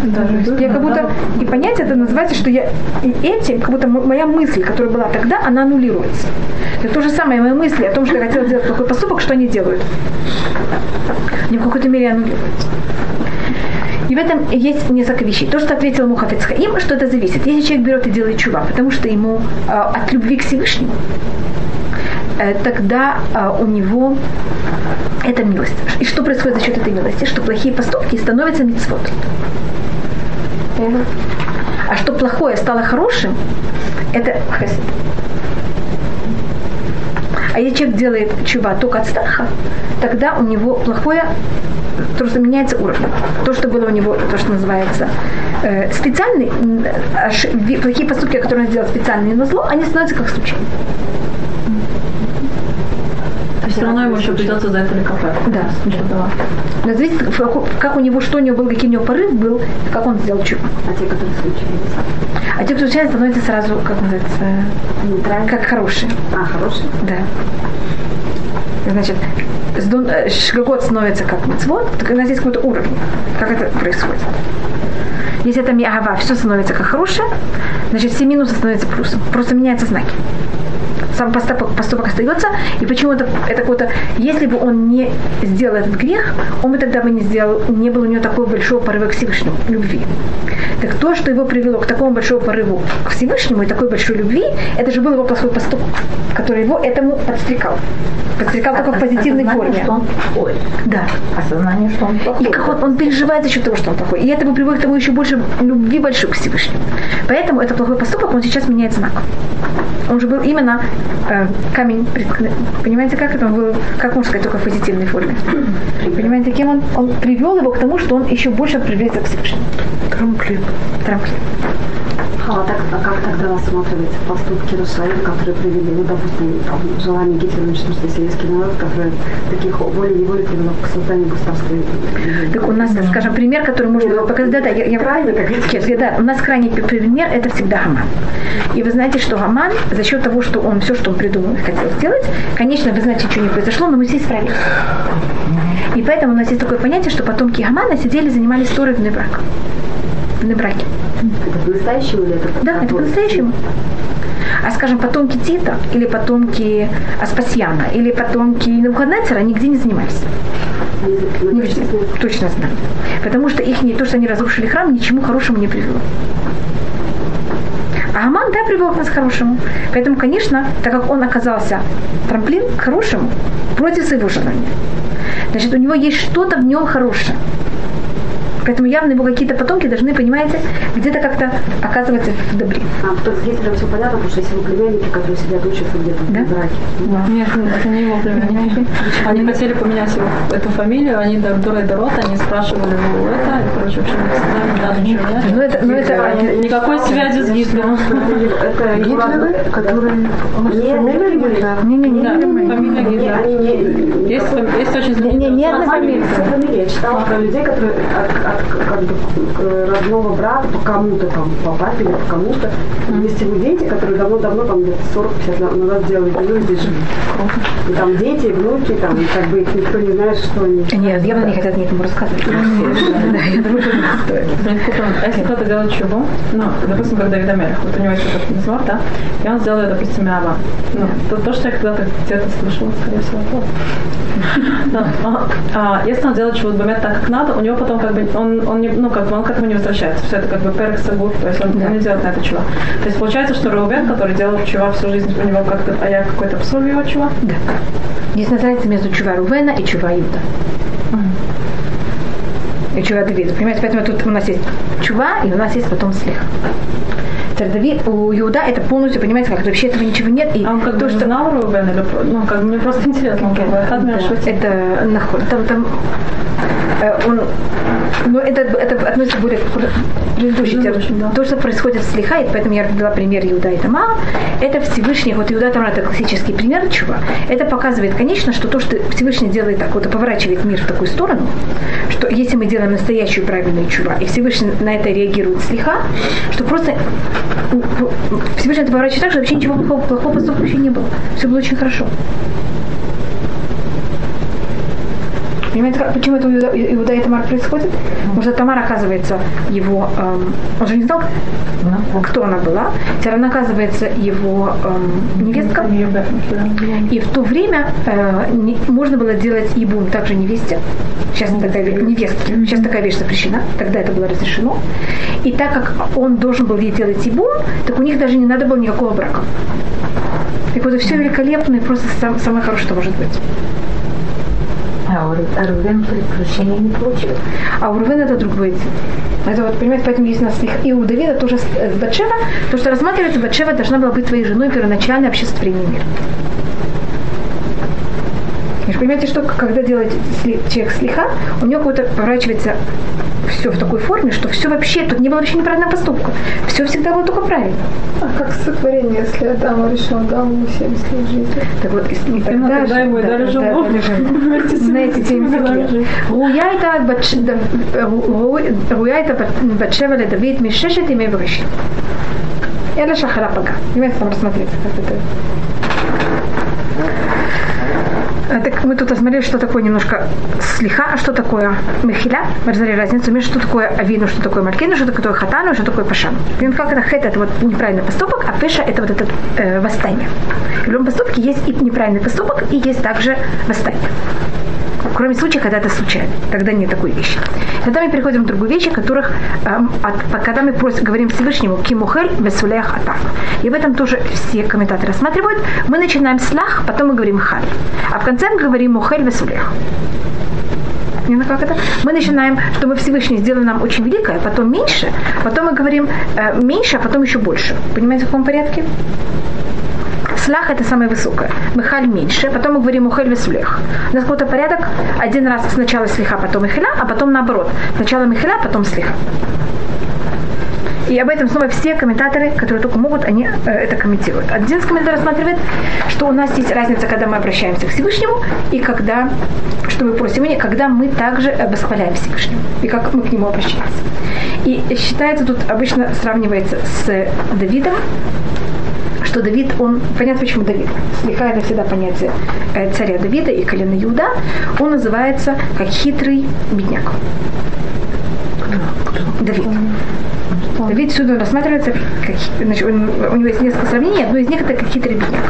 я как будто, и понять это называется, что я и этим, как будто моя мысль, которая была тогда, она аннулируется. Это то же самое, мои мысли о том, что я хотела сделать плохой поступок, что они делают? Они в какой-то мере аннулируются. И в этом есть несколько вещей. То, что ответил ему Хафицхаим, что это зависит. Если человек берет и делает чува, потому что ему э, от любви к Всевышнему, э, тогда э, у него это милость. И что происходит за счет этой милости? Что плохие поступки становятся мицвод. А что плохое стало хорошим, это хесед. А если человек делает чува только от страха, тогда у него плохое просто меняется уровень. То, что было у него, то, что называется э, специальный, э, плохие поступки, которые он сделал специальные на зло, они становятся как случайные все равно ему еще придется за это ликопать. Да. да. Но зависит, как у него, что у него был, какой у него порыв был, как он сделал чего. А те, которые случаются? А те, кто случается, становятся сразу, как называется, Нейтрально. как хорошие. А, хорошие? Да. Значит, шгагот становится как мецвод, так у нас есть какой-то уровень, как это происходит. Если это миагава, все становится как хорошее, значит все минусы становятся плюсом. Просто меняются знаки сам поступок, поступок остается, и почему-то это какое-то, если бы он не сделал этот грех, он бы тогда бы не сделал, не было у него такого большого порыва к Всевышнему, любви. Так то, что его привело к такому большому порыву к Всевышнему и такой большой любви, это же был его плохой поступок, который его этому подстрекал. Подстрекал только в позитивной форме. что он плохой. Да. Осознание, что он плохой. И как он, он переживает за счет того, что он плохой. И это бы приводит к тому еще больше любви большой к Всевышнему. Поэтому это плохой поступок, он сейчас меняет знак. Он же был именно э, камень, понимаете, как это он был, как можно сказать, только в позитивной форме. Понимаете, кем он, он привел его к тому, что он еще больше приблизится к Всевышнему. Трамплин. Трамплин. А, так, а как тогда рассматривать поступки Рашаева, которые привели, ну, допустим, желание Гитлера уничтожить сельский народ, который таких волей-неволей привело к созданию государства? Так у нас, скажем, пример, который можно было показать, да, да, я, я правильно, как Нет, да, у нас крайний пример, это всегда Гаман. И вы знаете, что Гаман, за счет того, что он все, что он придумал хотел сделать, конечно, вы знаете, ничего не произошло, но мы здесь справились. И поэтому у нас есть такое понятие, что потомки Гамана сидели, занимались ссорой в брак на браке. Это по-настоящему или это Да, это по-настоящему. А скажем, потомки Тита или потомки Аспасьяна или потомки Навуходнецера нигде не занимались. Не везде. Точно знаю. Потому что их не то, что они разрушили храм, ничему хорошему не привело. А Аман, да, привел к нас к хорошему. Поэтому, конечно, так как он оказался трамплин к хорошему, против своего желания, значит, у него есть что-то в нем хорошее. Поэтому явно его какие-то потомки должны, понимаете, где-то как-то оказываться в добре. А то с Гитлером все понятно, потому что если его племянники, которые сидят, учатся где-то да? в браке. Да. Нет, это не его племянники. Они хотели поменять его, эту фамилию, они до Дорой Дорот, они спрашивали его это, и, короче, в общем, не надо ничего. Ну, это, ну, это... Никакой связи с Гитлером. Это Гитлеры, которые... Не-не-не. Фамилия Гитлера. Есть, есть очень знаменитая. Не, не, не фамилия. Я читала про людей, которые как бы родного брата по кому-то там, по папе или по кому-то. Есть его дети, которые давно-давно, там где-то 40-50 лет назад сделали войну и здесь живут. И там дети, внуки, там, и как бы их никто не знает, что они. Нет, явно не хотят мне этому рассказывать. Да, я думаю, что не стоит. А если кто-то делает чего, ну, допустим, как Давид Амелех, вот у него есть этот назор, да, и он сделает, допустим, Мява. Ну, то, то, что я когда-то где-то слышала, скорее всего, то. А, а если он делает чего-то так, как надо, у него потом как бы, он, он не, ну, как бы он к этому не возвращается. Все это как бы перек сагур, то есть он, да. он не делает на это чува. То есть получается, что Рубен, который делал чува всю жизнь, у него как-то, а я какой-то псур его чува? Да. Есть разница между чува Рувена и чува Юда. И чува Давида. Понимаете, поэтому тут у нас есть чува, и у нас есть потом слех. Царь Давид, у Иуда это полностью, понимаете, как вообще этого ничего нет. И а он как то, бы что... знал Рубен или ну, как мне просто интересно, okay. как да. это наход. Там, там Э, он, но это, это относится более к предыдущей теме. Да. То, что происходит с Лихай, поэтому я привела пример Иуда и Тама, это Всевышний, вот Иуда Тама это классический пример чего. Это показывает, конечно, что то, что Всевышний делает так, вот поворачивает мир в такую сторону, что если мы делаем настоящую правильную чува, и Всевышний на это реагирует слегка, что просто Всевышний это поворачивает так, что вообще ничего плохого, плохого поступка вообще не было. Все было очень хорошо. Понимаете, почему это Иуда, и Тамар происходит? Потому что Тамар оказывается его... эм, он же не знал, кто она была. Теперь она оказывается его эм, невестка. И в то время э, не- можно было делать ибум также невесте. Сейчас такая ве- невестке. Сейчас такая вещь запрещена. Тогда это было разрешено. И так как он должен был ей делать ибум, так у них даже не надо было никакого брака. Так вот, все великолепно и просто сам- самое хорошее, что может быть. А Рувен прощения не получил. А у Рувена это другой. Это вот, понимаете, поэтому есть у нас их- и у Давида тоже с э, Батшева, то, что рассматривается, Батшева должна была быть твоей женой первоначально обществления мира. Потому что понимаете, что когда делает человек слиха, у него как-то поворачивается все в такой форме, что все вообще, тут не было вообще неправильного поступка. Все всегда было только правильно. А как сотворение, если Адам решил да, Адаму 70 лет жизни? Так вот, если не тогда, тогда ему да, дали жену. Да, дали Знаете, тем более. Руя это Батшева или Давид Мишешет и Мебрышит. Эля Шахара Пага. Понимаете, там рассмотрите, как это а, Так мы тут осмотрели, что такое немножко слиха, а что такое мехиля. Мы разобрали разницу между что такое авину, что такое малькину, что такое хатану, что такое пашан. Понимаете, как это хет, это вот неправильный поступок, а пеша это вот это э, восстание. В любом поступке есть и неправильный поступок, и есть также восстание. Кроме случая, когда это случайно. Тогда нет такой вещи. Тогда мы переходим к другой вещи, которых, эм, от- когда мы просим, говорим Всевышнему «Кимухель весулех атах». И в этом тоже все комментаторы рассматривают. Мы начинаем с лах, потом мы говорим халь. А в конце мы говорим мухель весулех. Понятно, как это? Мы начинаем, чтобы Всевышний сделал нам очень великое, потом меньше, потом мы говорим э, меньше, а потом еще больше. Понимаете, в каком порядке? Слах это самое высокое. Михаль меньше, потом мы говорим ухель весулех. У нас какой-то порядок. Один раз сначала слиха, потом михеля, а потом наоборот. Сначала михеля, потом слиха. И об этом снова все комментаторы, которые только могут, они э, это комментируют. Один из комментаторов рассматривает, что у нас есть разница, когда мы обращаемся к Всевышнему и когда, что мы просим и когда мы также восхваляем Всевышнему и как мы к нему обращаемся. И считается, тут обычно сравнивается с Давидом, что Давид, он, понятно, почему Давид, слегка это всегда понятие э, царя Давида и колена Иуда, он называется как хитрый бедняк. Давид. Давид всюду рассматривается как, значит, он- у него есть несколько сравнений, одно из них это как хитрый бедняк,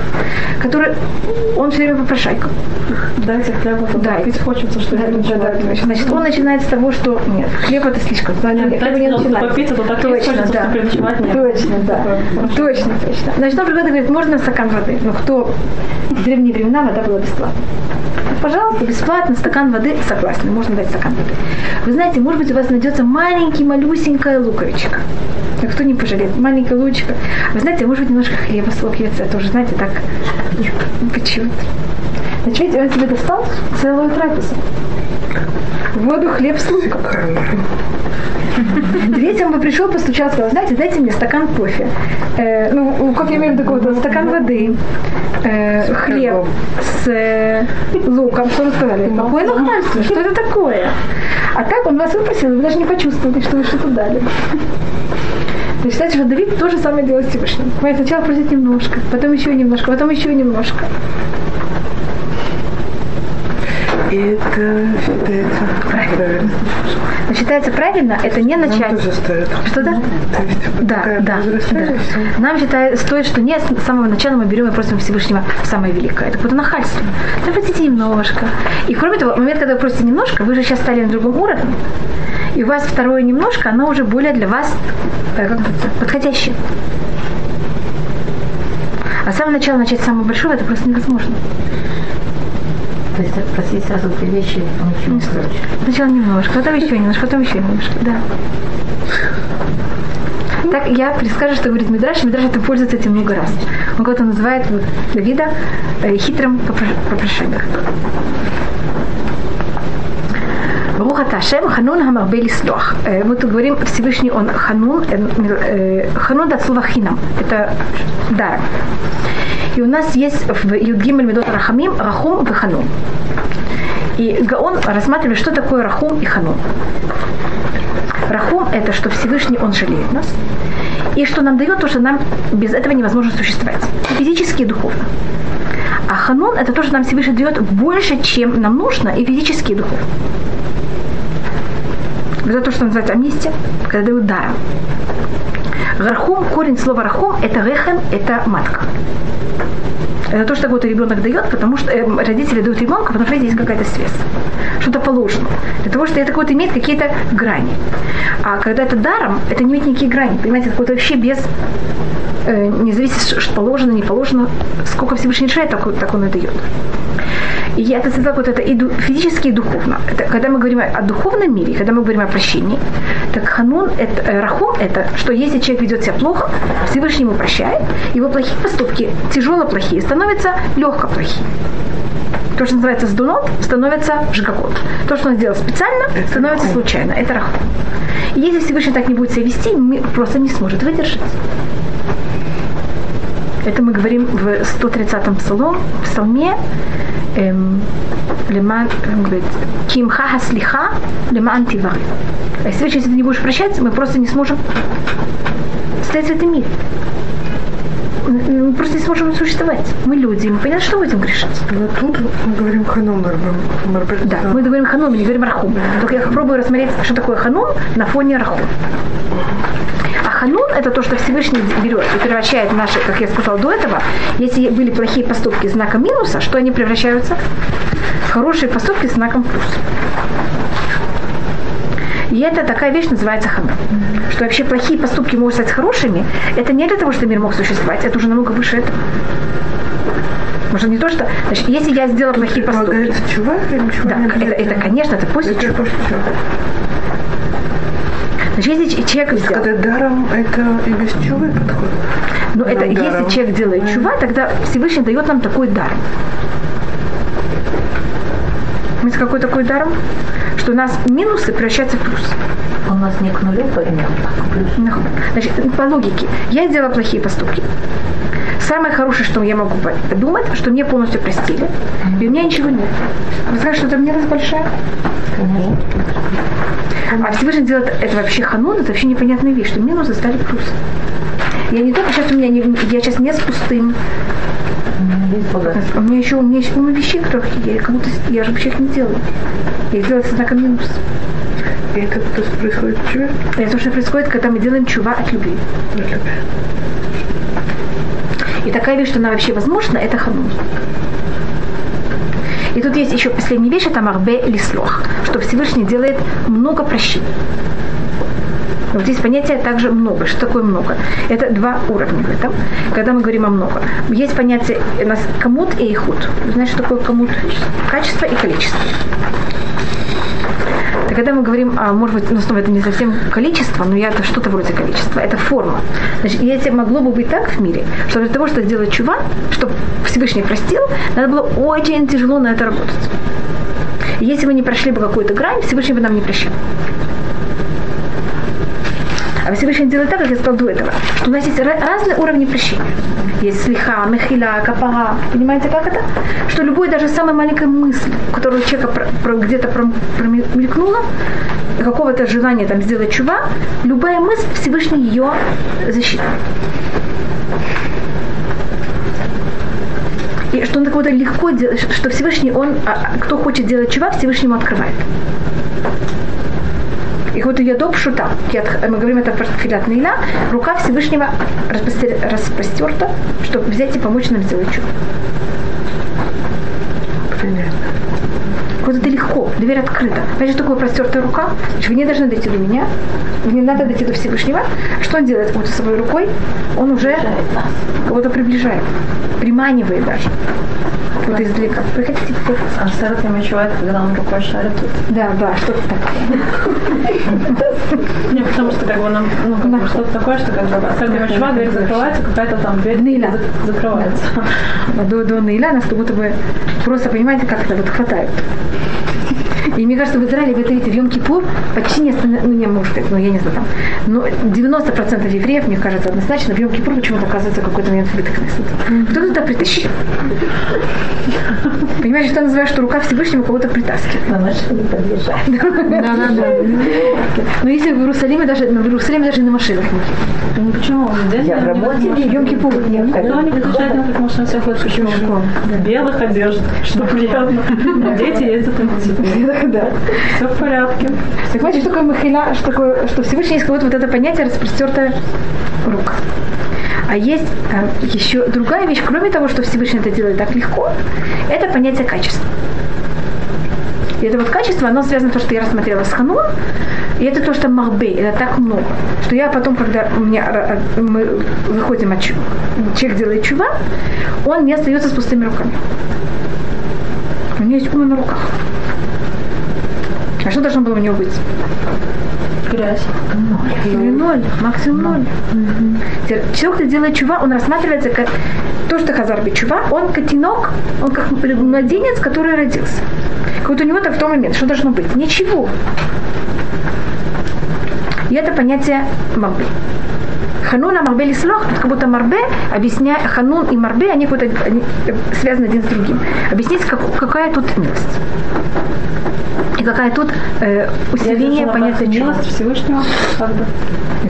который, он все время попрошайка. Дайте хлеба, Да, пить хочется, что Да, это да, да, значит, он начинает с того, что нет, хлеб это слишком. Нет, Хлеба не начинать. попить, а то так Точно, хочется, да. Точно, да. Точно, точно. Значит, он приходит и говорит, можно стакан воды. Но кто в древние времена вода была бесплатна. Ну, Пожалуйста, бесплатно, стакан воды, согласны, можно дать стакан воды. Вы знаете, может быть, у вас найдется маленький, малюсенькая луковичка. Но кто не пожалеет? Маленькая лучка. Вы знаете, может быть, немножко хлеба слопьется, тоже, знаете, так почему-то. Значит, видите, он тебе достал целую трапезу. Воду, хлеб с луком. Третьим бы пришел, постучал, сказал, знаете, дайте мне стакан кофе. Э, ну, кофе я имею в виду стакан воды, э, хлеб с э, луком. Что вы сказали? Какое нахальство? Что это такое? А так он вас выпросил, и вы даже не почувствовали, что вы что-то дали. То есть, считается, что Давид то же самое делает Всевышним. Понимаете, сначала просит немножко, потом еще немножко, потом еще немножко. И это считается правильно. Но считается правильно, это не Нам начать. тоже стоит. Что-то? То есть вот Да, да, да. Нам считает, стоит, что не с самого начала мы берем и просим Всевышнего самое великое. Это какое-то нахальство. Да хотите немножко. И кроме того, в момент, когда вы просите немножко, вы же сейчас стали на другом уровне. И у вас второе немножко, оно уже более для вас э, как подходящее. А с самого начала начать с самого большого это просто невозможно. Просить сразу две вещи, ничего не стоит. Сначала немножко, потом еще немножко, потом еще немножко, да. Так я перескажу, что говорит Мидраш. Мидраш это пользуется этим много раз. Он кого-то называет вот, Давида э, хитрым попро- попрошайком. Руха Ташем Ханун Хамарбе Лислох. Э, Мы тут говорим Всевышний, он Ханун, э, э, Ханун от слова хинам. Это дар. И у нас есть в Юдгимель Медот Рахамим Рахум и Ханун. И Гаон рассматривает, что такое Рахум и Ханун. Рахум – это что Всевышний, Он жалеет нас, и что нам дает то, что нам без этого невозможно существовать, физически и духовно. А ханун – это то, что нам Всевышний дает больше, чем нам нужно, и физически, и духовно. Это то, что называется амнистия, когда дают даром. Рахум, корень слова рахум, это рехен, это матка. Это то, что какой-то ребенок дает, потому что э, родители дают ребенка, потому что есть какая-то связь. Что-то положено. Для того, что это вот имеет какие-то грани. А когда это даром, это не имеет никакие грани. Понимаете, это какое-то вообще без э, не зависит, что положено, не положено, сколько Всевышний решает, так, так он и дает. И это сказал вот это и физически, и духовно. Это, когда мы говорим о духовном мире, когда мы говорим о прощении, так ханун, это, э, рахум, это, что если человек ведет себя плохо, Всевышний ему прощает, его плохие поступки, тяжело плохие, становятся легко плохие. То, что называется сдунот, становится жгакот. То, что он сделал специально, становится случайно. Это рахум. И если Всевышний так не будет себя вести, просто не сможет выдержать. Это мы говорим в 130-м псалом, псалме, эм, леман, он говорит, кимха хаслиха, леман тивар. А если, если ты не будешь прощать, мы просто не сможем стоять в этом мире. Мы просто не сможем существовать. Мы люди, мы понятно, что будем грешить. Но тут мы говорим ханум. Да, мы говорим ханум, не говорим рахум. Только я пробую рассмотреть, что такое ханум на фоне рахум. Ханун – это то, что Всевышний берет и превращает наши, как я сказала до этого, если были плохие поступки знаком минуса, что они превращаются? В хорошие поступки с знаком плюс. И это такая вещь называется ханун. Что вообще плохие поступки могут стать хорошими, это не для того, чтобы мир мог существовать, это уже намного выше этого. Может, не то, что... Значит, если я сделала плохие поступки... Или чувак? Да, это, это, конечно, это после это чувак. после чувак. Значит, если человек сделал... Когда даром это и без чувы подходит. Но это, даром. если человек делает чува, тогда Всевышний дает нам такой дар. Знаете, какой такой дар? Что у нас минусы превращаются в плюсы. У нас не к нулю а к плюсу. Значит, по логике, я сделала плохие поступки. Самое хорошее, что я могу подумать, что мне полностью простили, и у меня ничего нет. Вы скажете, что это милость большая? А Всевышний делает это вообще ханун, это вообще непонятная вещь, что минусы стали плюсы. Я не только сейчас у меня не, я сейчас не с пустым. У меня еще у меня есть полно вещей, которых я кому-то я же вообще их не делаю. Я их делаю со знаком минус. И это то, что происходит в чуве? Это то, что происходит, когда мы делаем чува от любви. От любви. Такая вещь, что она вообще возможна, это ханун. И тут есть еще последняя вещь, это марбе лислох, что Всевышний делает много прощений. Вот здесь понятие также много. Что такое много? Это два уровня в этом. Когда мы говорим о много. Есть понятие у нас комут и ихуд. Вы знаете, что такое комут? Качество и количество. И когда мы говорим, а, может быть, ну, снова это не совсем количество, но я это что-то вроде количества, это форма. Значит, если могло бы быть так в мире, что для того, чтобы сделать чува, чтобы Всевышний простил, надо было очень тяжело на это работать. Если мы не прошли бы какую-то грань, Всевышний бы нам не прощал. А Всевышний делает так, как я сказал до этого, что у нас есть разные уровни прощения. Есть слиха, мехила, капара. Понимаете, как это? Что любой, даже самая маленькая мысль, которую человека где-то промелькнула, какого-то желания там сделать чува, любая мысль, Всевышний ее засчитывает. И что он такого легко делает, что Всевышний, он, а, кто хочет делать чува, Всевышний ему открывает. И вот ее доб шута, мы говорим это про филят Нейла, рука Всевышнего распростерта, чтобы взять и помочь нам сделать чудо. Понятно. Вот это легко, дверь открыта. Что такое простертая рука? Значит, вы не должны дойти до меня, мне надо дойти до Всевышнего. Что он делает вот своей рукой? Он уже кого-то приближает, приманивает даже. Вот издалека. Приходите, А Сара не чувает, когда он рукой шарит. Да, да, что-то такое. Не, потому что как бы нам, ну, как бы что-то такое, что как бы Сара чувак, дверь закрывается, какая-то там дверь Нейла. закрывается. До, до Нейла нас как будто бы просто, понимаете, как это вот хватает. Мне кажется, в Израиле, вы видите, в Йом-Кипур почти не остановилось, ну не может быть, ну я не знаю там, но 90% евреев, мне кажется, однозначно в Йом-Кипур почему-то оказывается какой-то момент в Кто туда притащил? Понимаешь, что называешь, что рука Всевышнего кого-то притаскивает. На машине подъезжать. Да, да, да. Но если в Иерусалиме даже, в Иерусалиме даже на машинах нет. Ну почему? Я в работе Йом Кипур нет. Никто не приезжает, как машина все ходит пешком. В белых одеждах, что приятно. Дети ездят на мотоцикле. Все в порядке. Так значит, что такое махила, что такое, что Всевышний кого-то вот это понятие распростертая рука. А есть э, еще другая вещь, кроме того, что Всевышний это делает так легко, это понятие качества. И это вот качество, оно связано с то, что я рассмотрела с Ханун, и это то, что Махбе, это так много, что я потом, когда у меня, мы выходим от чу- человек делает чува, он не остается с пустыми руками. У него есть ум на руках. А что должно было у него быть? Грязь. Или ноль, максимум ноль. Теперь Человек, кто делает чува, он рассматривается как то, что Хазар чува, он как тинок, он как младенец, который родился. Как вот у него так в тот момент, что должно быть? Ничего. И это понятие Марбе. Ханун и Марбе Лислох, как будто Марбе, объясняя, Ханун и Марбе, они, они связаны один с другим. Объяснить, как, какая тут милость. И какая тут э, усиление понятия милость Всевышнего,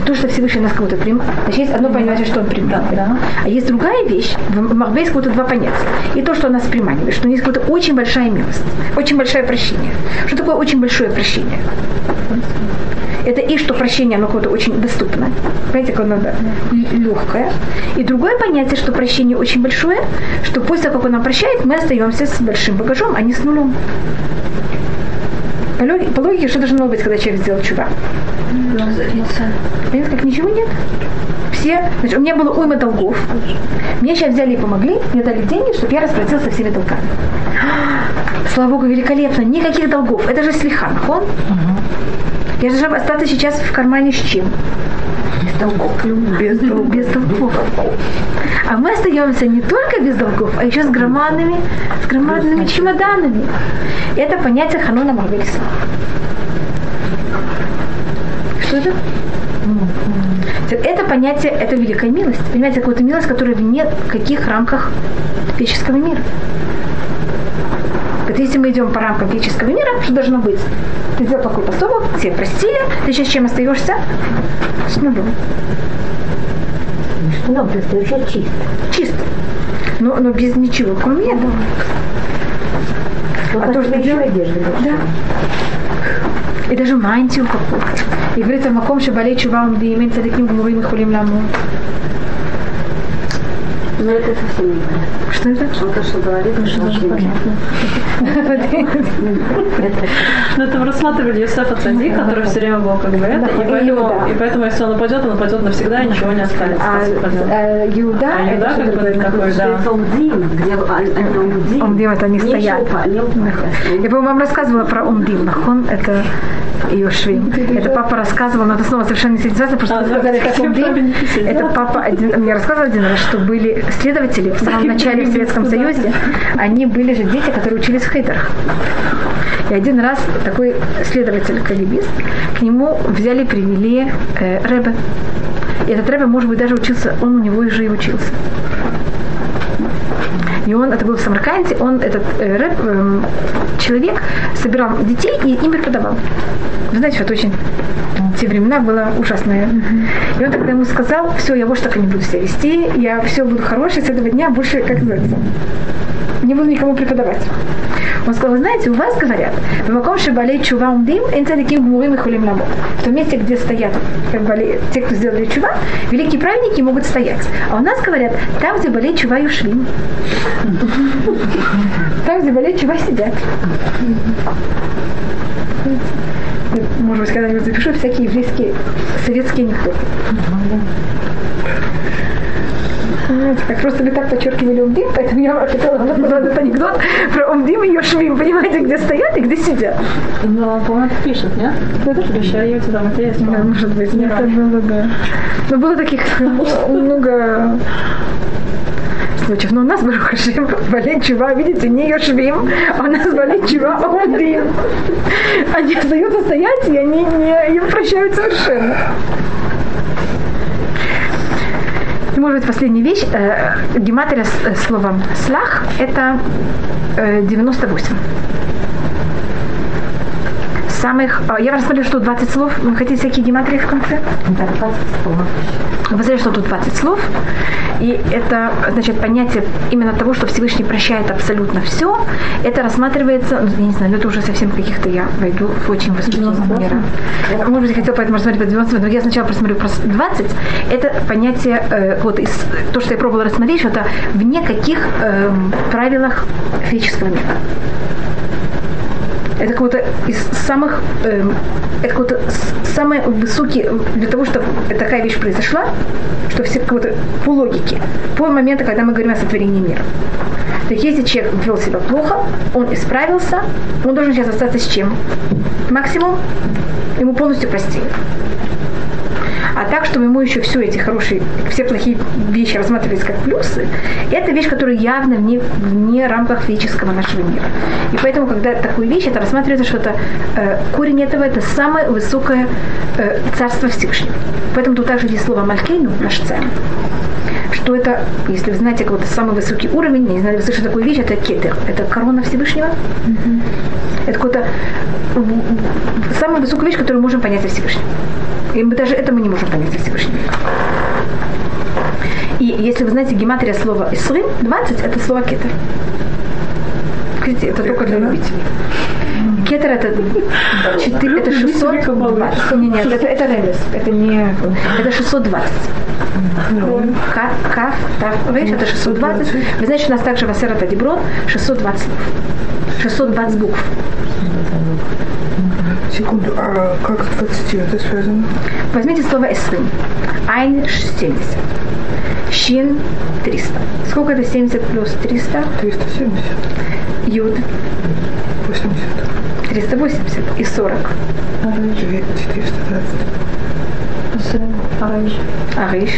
то, что Всевышний нас кого-то примет. Значит, есть одно понятие, что он приманивает. Да. А есть другая вещь. В Махбе есть какое-то два понятия. И то, что он нас приманивает, что у есть какая-то очень большая милость, очень большое прощение. Что такое очень большое прощение? Это и что прощение, оно какое-то очень доступно. Понимаете, как оно да, легкое. И другое понятие, что прощение очень большое, что после того, как он нам прощает, мы остаемся с большим багажом, а не с нулем. По логи- по логике, что должно быть, когда человек сделал чува? Понимаете, как ничего нет. Все, значит, у меня было уйма долгов. Мне сейчас взяли и помогли, мне дали деньги, чтобы я расплатился всеми долгами. Слава Богу, великолепно, никаких долгов. Это же слихан, он. Я же должна остаться сейчас в кармане с чем? Долгов. Без, дол- без долгов. А мы остаемся не только без долгов, а еще с громадными, с громадными чемоданами. Это понятие Хануна Марвелиса. Что это? Это понятие, это великая милость. Понимаете, какая-то милость, которая вне каких рамках физического мира. Если мы идем по рамкам физического мира, что должно быть? Ты сделал плохой поступок, все простили, ты сейчас чем остаешься? С нулем. Ну, то есть уже чисто. Чисто. Но, но без ничего, кроме этого. Вот А то, что делает- одежда. Да. И даже мантию какую-то. И говорится, маком шабалей чувам димен цадиким гмурим и хулим ламу. Но это совсем не понятно. Что это? Он то, что говорит, это очень понятно. Ну, это рассматривали Юсефа Цади, который все время был как бы это, и поэтому, если он упадет, он упадет навсегда, и ничего не останется. А, э, Иуда, А это что как бы такой, да. Умдим, это они стоят. Я, по-моему, вам рассказывала про Умдим. Нахон, это Иошвим. Это папа рассказывал, но это снова совершенно не связано, просто А, вы сказали, да, как Умдим. Это папа мне рассказывал один раз, что были следователи в самом начале в Советском Союзе. Они были же дети, которые учились в хейтерах. И один раз такой следователь калибист, к нему взяли, привели э, Рэбе. И этот Рэбе, может быть, даже учился, он у него же и учился. И он, это был в Самарканде, он, этот э, рэп, эм, человек, собирал детей и им преподавал. Вы знаете, что это очень те времена было ужасное. И он тогда ему сказал, все, я больше так и не буду себя вести, я все буду хороший, с этого дня больше, как называется, не буду никому преподавать. Он сказал, вы знаете, у вас говорят, в маком шибалей чува умдим, таким гмурим и хулим ламо. В том месте, где стоят как боле- те, кто сделали чува, великие праведники могут стоять. А у нас говорят, там, где болеет чува и ушвим. Там, где болеет чува, сидят. Может быть, когда-нибудь запишу всякие еврейские советские анекдоты. Понимаете, как просто вы так подчеркивали Умдим, поэтому я вам хотела вам рассказать этот анекдот про Умдим и Йошвим. Понимаете, где стоят и где сидят. Ну, он, по-моему, это пишет, нет? В Шарьюте там это есть. Да, может быть, Не это было, да. Но было таких много случаев. Но у нас, Барух Хашем, болеет чува, видите, не Йошвим, а у нас болеет чува Умдим. Они остаются стоять, и они не им прощают совершенно. может быть, последняя вещь. Э, гематрия с э, словом слах – это э, 98 самых... а, Я рассмотрю, что 20 слов. Вы хотите всякие гематрии в конце? Да, 20 слов. Знаете, что тут 20 слов. И это, значит, понятие именно того, что Всевышний прощает абсолютно все, это рассматривается, ну, я не знаю, но это уже совсем каких-то я войду в очень высокие миры. Может быть, я хотела поэтому рассмотреть по 90, но я сначала просмотрю про 20. Это понятие, э, вот из, то, что я пробовала рассмотреть, что это вне каких э, правилах физического мира. Это какой-то из самых, эм, это какой-то самый высокий, для того, чтобы такая вещь произошла, что все какой-то по логике, по моменту, когда мы говорим о сотворении мира. То есть если человек вел себя плохо, он исправился, он должен сейчас остаться с чем? Максимум ему полностью простили. А так, чтобы ему еще все эти хорошие, все плохие вещи рассматривались как плюсы, это вещь, которая явно вне, вне рамках физического нашего мира. И поэтому, когда такую вещь, это рассматривается, что это э, корень этого, это самое высокое э, царство Всевышнего. Поэтому тут также есть слово Малькейну, наш царь что это, если вы знаете какой-то самый высокий уровень, я не знаю, вы слышали такую вещь, это кетер, это корона Всевышнего. Это какой-то самая высокая вещь, которую мы можем понять о Всевышнем. И мы даже это мы не можем понять о Всевышнем. И если вы знаете гематрия слова «исрым», 20 – это слово кетер. Видите, это только для любителей. Кетер это 4, это 620. Не, нет, это, это ремес, это не, это 620. Ка- Каф, тав, видишь, это 620. Вы знаете, у нас также Васера Тадиброд 620 слов. 620 букв. Секунду, а как с 20 это связано? Возьмите слово «эсвин». «Айн» – 70. «Щин» – 300. Сколько это 70 плюс 300? 370. «Юд» – 80. 380 и 40. Арыш, 420. Арыш. Арыш.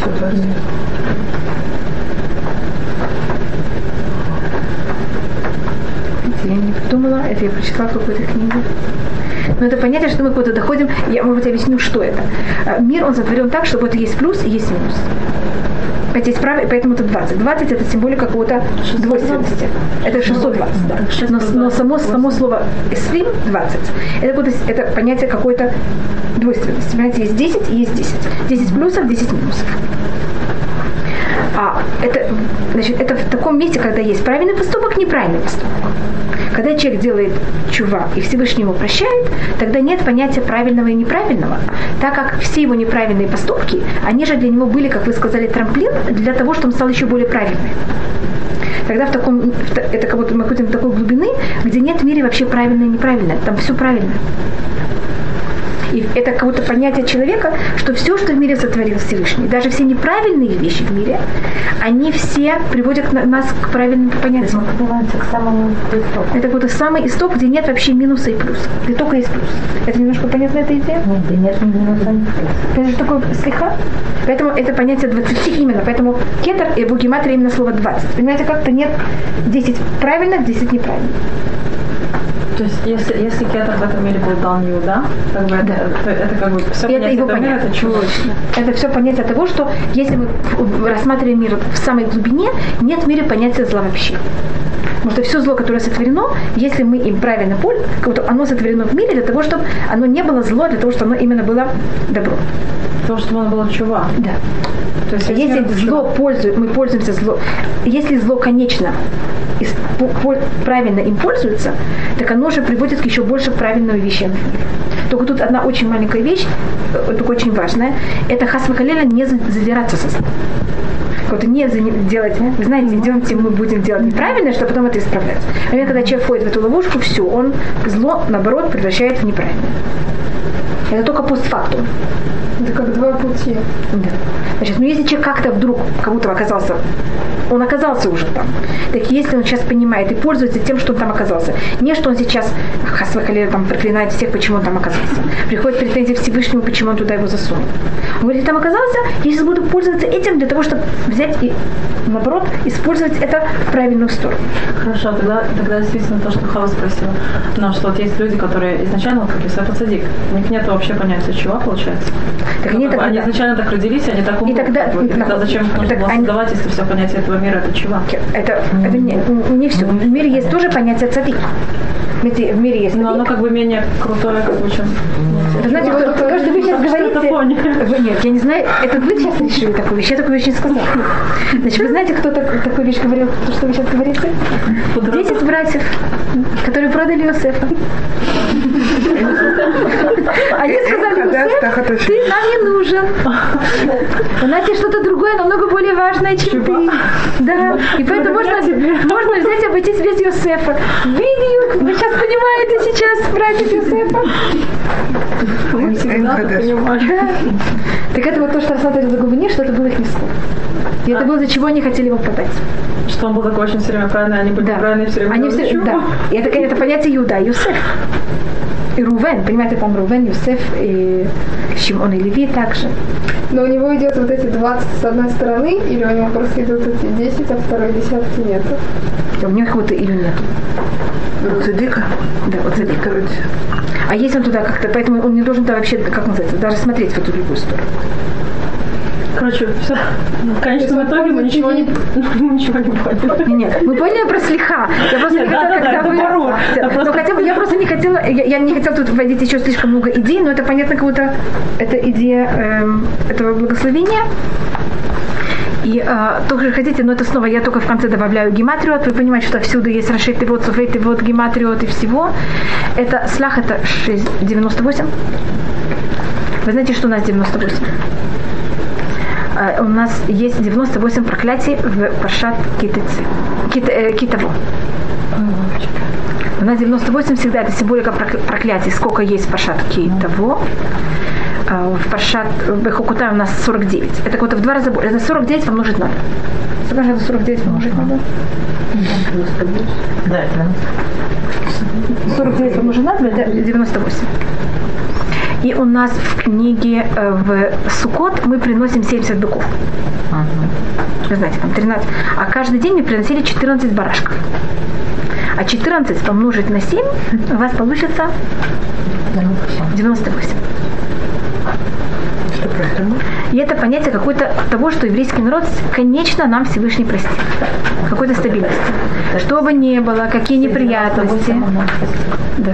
120. Это я прочитала в какой-то книге. Но это понятие, что мы куда-то доходим, я, может быть, объясню, что это. А, Мир, он сотворен так, что вот есть плюс и есть минус. Это есть право, и поэтому это 20. 20 это символика какого-то двойственности. Это 620, да. Но, но само, само слово «эсрим» 20. Это, это понятие какой-то двойственности. Понимаете, есть 10 и есть 10. 10 плюсов, 10 минусов. А это, значит, это в таком месте, когда есть правильный поступок, неправильный поступок. Когда человек делает чува и Всевышний ему прощает, тогда нет понятия правильного и неправильного, так как все его неправильные поступки, они же для него были, как вы сказали, трамплин для того, чтобы он стал еще более правильным. Тогда в таком, это как будто мы ходим до такой глубины, где нет в мире вообще правильное и неправильное, там все правильно. И это как будто понятие человека, что все, что в мире сотворил Всевышний, даже все неправильные вещи в мире, они все приводят нас к правильным понятиям. Поднимаемся к самому истоку. Это как будто самый исток, где нет вообще минуса и плюса, где только есть плюс. Это немножко понятна эта идея? Нет, да нет минуса, ни плюса. Это же такое слегка. Поэтому это понятие 20 именно. Поэтому кетер и в гематрии именно слово 20. Понимаете, как-то нет 10 правильных, 10 неправильных. То есть, если, если кетер в этом мире был дан Иуда, как бы это, то это как бы все это его понятие. это чего? Это все понятие того, что если мы рассматриваем мир в самой глубине, нет в мире понятия зла вообще. Что все зло, которое сотворено, если мы им правильно пользуемся, оно сотворено в мире для того, чтобы оно не было зло, для того, чтобы оно именно было добро. Потому что оно было чува. Да. То есть, Если зло пользует, мы пользуемся зло, если зло конечно и правильно им пользуется, так оно же приводит к еще больше правильным вещам. Только тут одна очень маленькая вещь, э, только очень важная, это хасвахалеля не за- задираться со злом. Вот не за- делать, вы знаете, идемте, мы будем делать неправильно, чтобы потом это исправлять. А когда человек входит в эту ловушку, все, он зло, наоборот, превращает в неправильное. Это только постфактум. Это как два пути. Да. Значит, ну если человек как-то вдруг как будто оказался, он оказался уже там, так если он сейчас понимает и пользуется тем, что он там оказался, не что он сейчас хасвахали, там проклинает всех, почему он там оказался, приходит претензии Всевышнему, почему он туда его засунул. Он говорит, там оказался, я сейчас буду пользоваться этим для того, чтобы взять и, наоборот, использовать это в правильную сторону. Хорошо, тогда, тогда действительно то, что Хава спросила. Но что вот есть люди, которые изначально, как Юсеф Садик, у них нету вообще понятие чува, получается? Так они тогда- они изначально так родились, они так умрут. тогда-. Тогда зачем их нужно Так было создавать, если все понятие этого мира это чува? Это, это не, не все. В мире есть тоже понятие цадик. Видите, в мире есть Но оно цадик. как бы менее крутое, как бы, чем... Вы знаете, вот то, что вы сейчас говорите... Вы- Нет, я не знаю, это вы сейчас решили такую вещь, я такую вещь не сказала. Значит, вы знаете, кто так- такую вещь говорил, то, что вы сейчас говорите? Десять братьев, которые продали Иосифа. Они сказали, Иосиф, ты нам не нужен. У нас есть что-то другое, намного более важное, чем ты. Да, и поэтому можно, можно взять и обойтись без Иосифа. Видео, вы сейчас понимаете сейчас, братьев Иосифа? Да. Так это вот то, что рассматривали за губы, что это было их место. И это было, за чего они хотели его продать. Что он был такой очень все время правильный, они были Да. неправильные все время. Они все, да. И это, это понятие Иуда, Юсеф. И Рувен, понимаете, там Рувен, Юсеф и Шимон и Леви также. Но у него идет вот эти 20 с одной стороны, или у него просто идут эти 10, а второй десятки нету. У него какого-то или нет. Цадика? Да, вот Цадик. А если он туда как-то, поэтому он не должен туда вообще, как называется, даже смотреть в эту другую сторону. Короче, все. В конечном итоге мы ничего не, мы ничего не поняли. Не, нет, мы поняли про слиха. Я просто Нет, не хотела, когда вы... Да, ну, просто- хотя бы я просто не хотела, я, я не хотела тут вводить еще слишком много идей, но это понятно, как будто это идея эм, этого благословения. И э, тоже хотите, но это снова я только в конце добавляю гематриот. Вы понимаете, что всюду есть расшитый вот, суфейтый вот, гематриот и всего. Это слах это 6, 98. Вы знаете, что у нас 98? Э, у нас есть 98 проклятий в Пашат Китыцы. Кит, э, Китово. У нас 98 всегда это символика прокля- проклятий. Сколько есть Пашат Китово. А В Пашат Бехокута у нас 49. Это как-то в два раза больше. Это 49 помножить надо. Сколько же это 49 помножить надо? Да, это 49 помножить надо, это 98. И у нас в книге э, в Сукот мы приносим 70 быков. Вы знаете, там 13. А каждый день мы приносили 14 барашков. А 14 помножить на 7 у вас получится 98. Что правильно? И это понятие какой-то того, что еврейский народ, конечно, нам Всевышний простит. Какой-то стабильности. Что бы ни было, какие неприятности. Да.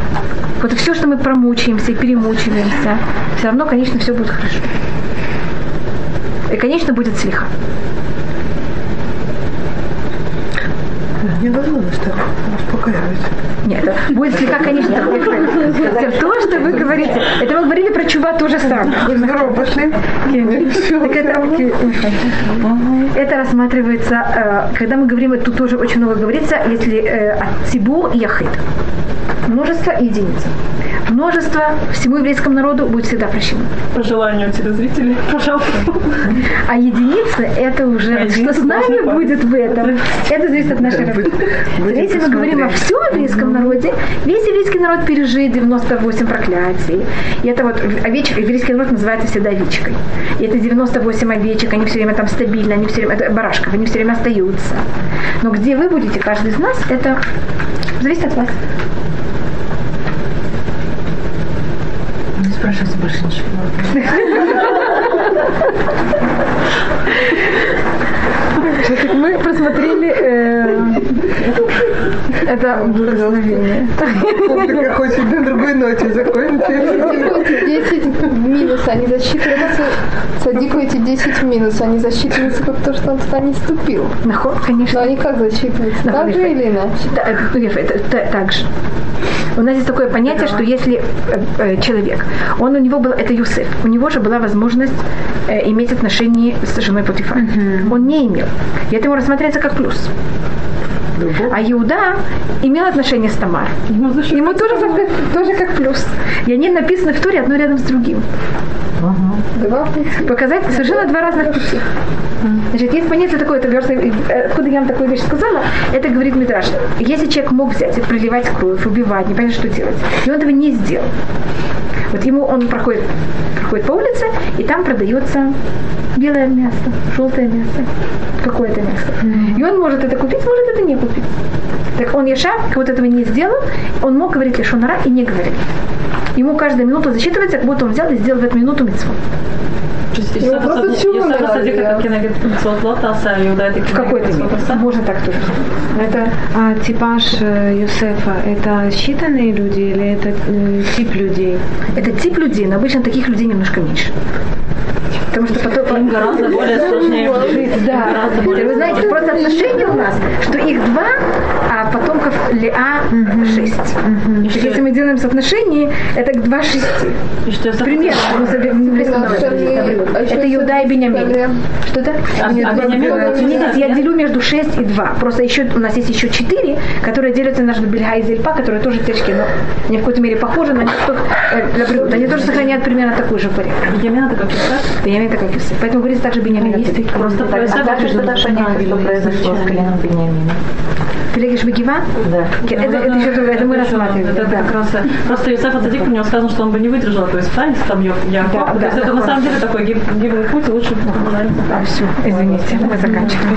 Вот все, что мы промучаемся и перемучиваемся, все равно, конечно, все будет хорошо. И, конечно, будет слиха. Невозможно так успокаивать. Нет, будет слегка, конечно. То, что вы говорите, это мы говорили про чува то же самое. Здорово, пошли. Так это, это рассматривается, э, когда мы говорим, тут тоже очень много говорится, если э, от Цибу и Яхид. Множество и единица. Множество всему еврейскому народу будет всегда прощено. По желанию телезрителей, пожалуйста. А единица это уже, А что с нами будет в этом. Это зависит от нашей работы. Если мы говорим о всем еврейском народе, весь еврейский народ пережит 98 проклятий. И это вот овечка, еврейский народ называется всегда овечкой. И это 98 овечек, они все время там стабильны, они все время, это барашков, они все время остаются. Но где вы будете, каждый из нас, это зависит от вас. Не спрашивайте больше ничего. Мы просмотрели э, это благословение. Публика хочет на другой ноте закончить. Эти 10 в минус, они засчитываются, садику эти 10 в минус, они засчитываются как то, что он туда не ступил. Наход, конечно. Но они как засчитываются? Так же или иначе? Это, так же. У нас есть такое понятие, что если э, э, человек, он у него был, это Юсеф, у него же была возможность э, иметь отношения с женой Потифара. Он не имел. И это ему рассматривается как плюс. А Иуда имел отношения с Тамар. Ему тоже, как- тоже как плюс. И они написаны в Торе одно рядом с другим. Пути. Показать совершенно два разных пути. Значит, есть понятие такое, это версия, э, откуда я вам такую вещь сказала, это говорит Митраш. Если человек мог взять и проливать кровь, убивать, не понятно, что делать, и он этого не сделал. Вот ему он проходит, проходит по улице, и там продается белое мясо, желтое мясо, какое-то мясо. И он может это купить, может это не купить. Так он Яша, как вот этого не сделал, он мог говорить лишонара и не говорить. Ему каждая минута засчитывается, как будто он взял и сделал в эту минуту митцву. Ну, В какой-то мере. Можно так тоже. Это А типаж э, Юсефа – это считанные люди или это э, тип людей? Это тип людей, но обычно таких людей немножко меньше. Им гораздо более сложнее жить. Да, вы знаете, просто отношения у нас, что их два, а потомков Леа шесть. Так Если мы делаем соотношение, это два шести. И что я Пример. мы заберем- Это Иуда и Бениамин. Что-то? А- а видите, я делю между 6 и 2. Просто еще у нас есть еще 4, которые делятся между Бельга и Зельпа, которые тоже тяжкие, но они в какой-то мере похожи на них, что э. Они тоже сохраняют примерно такой же порядок. Беньямин это как Исаак? Бениамин это как Юсеф. Поэтому говорится также Бениамин. Есть такие. Просто про А Исаака как же нужно тогда понять, что произошло с коленом Бениамина? Пелегиш Бегива? Да. Это, это еще другое, это мы рассматриваем. Это да. как раз э, просто Юсеф Ацадик, у него сказано, что он бы не выдержал этого испытания, если там Яков. Да, То есть это на самом деле такой гиб- гибкий путь, лучше Да, все, извините, мы заканчиваем.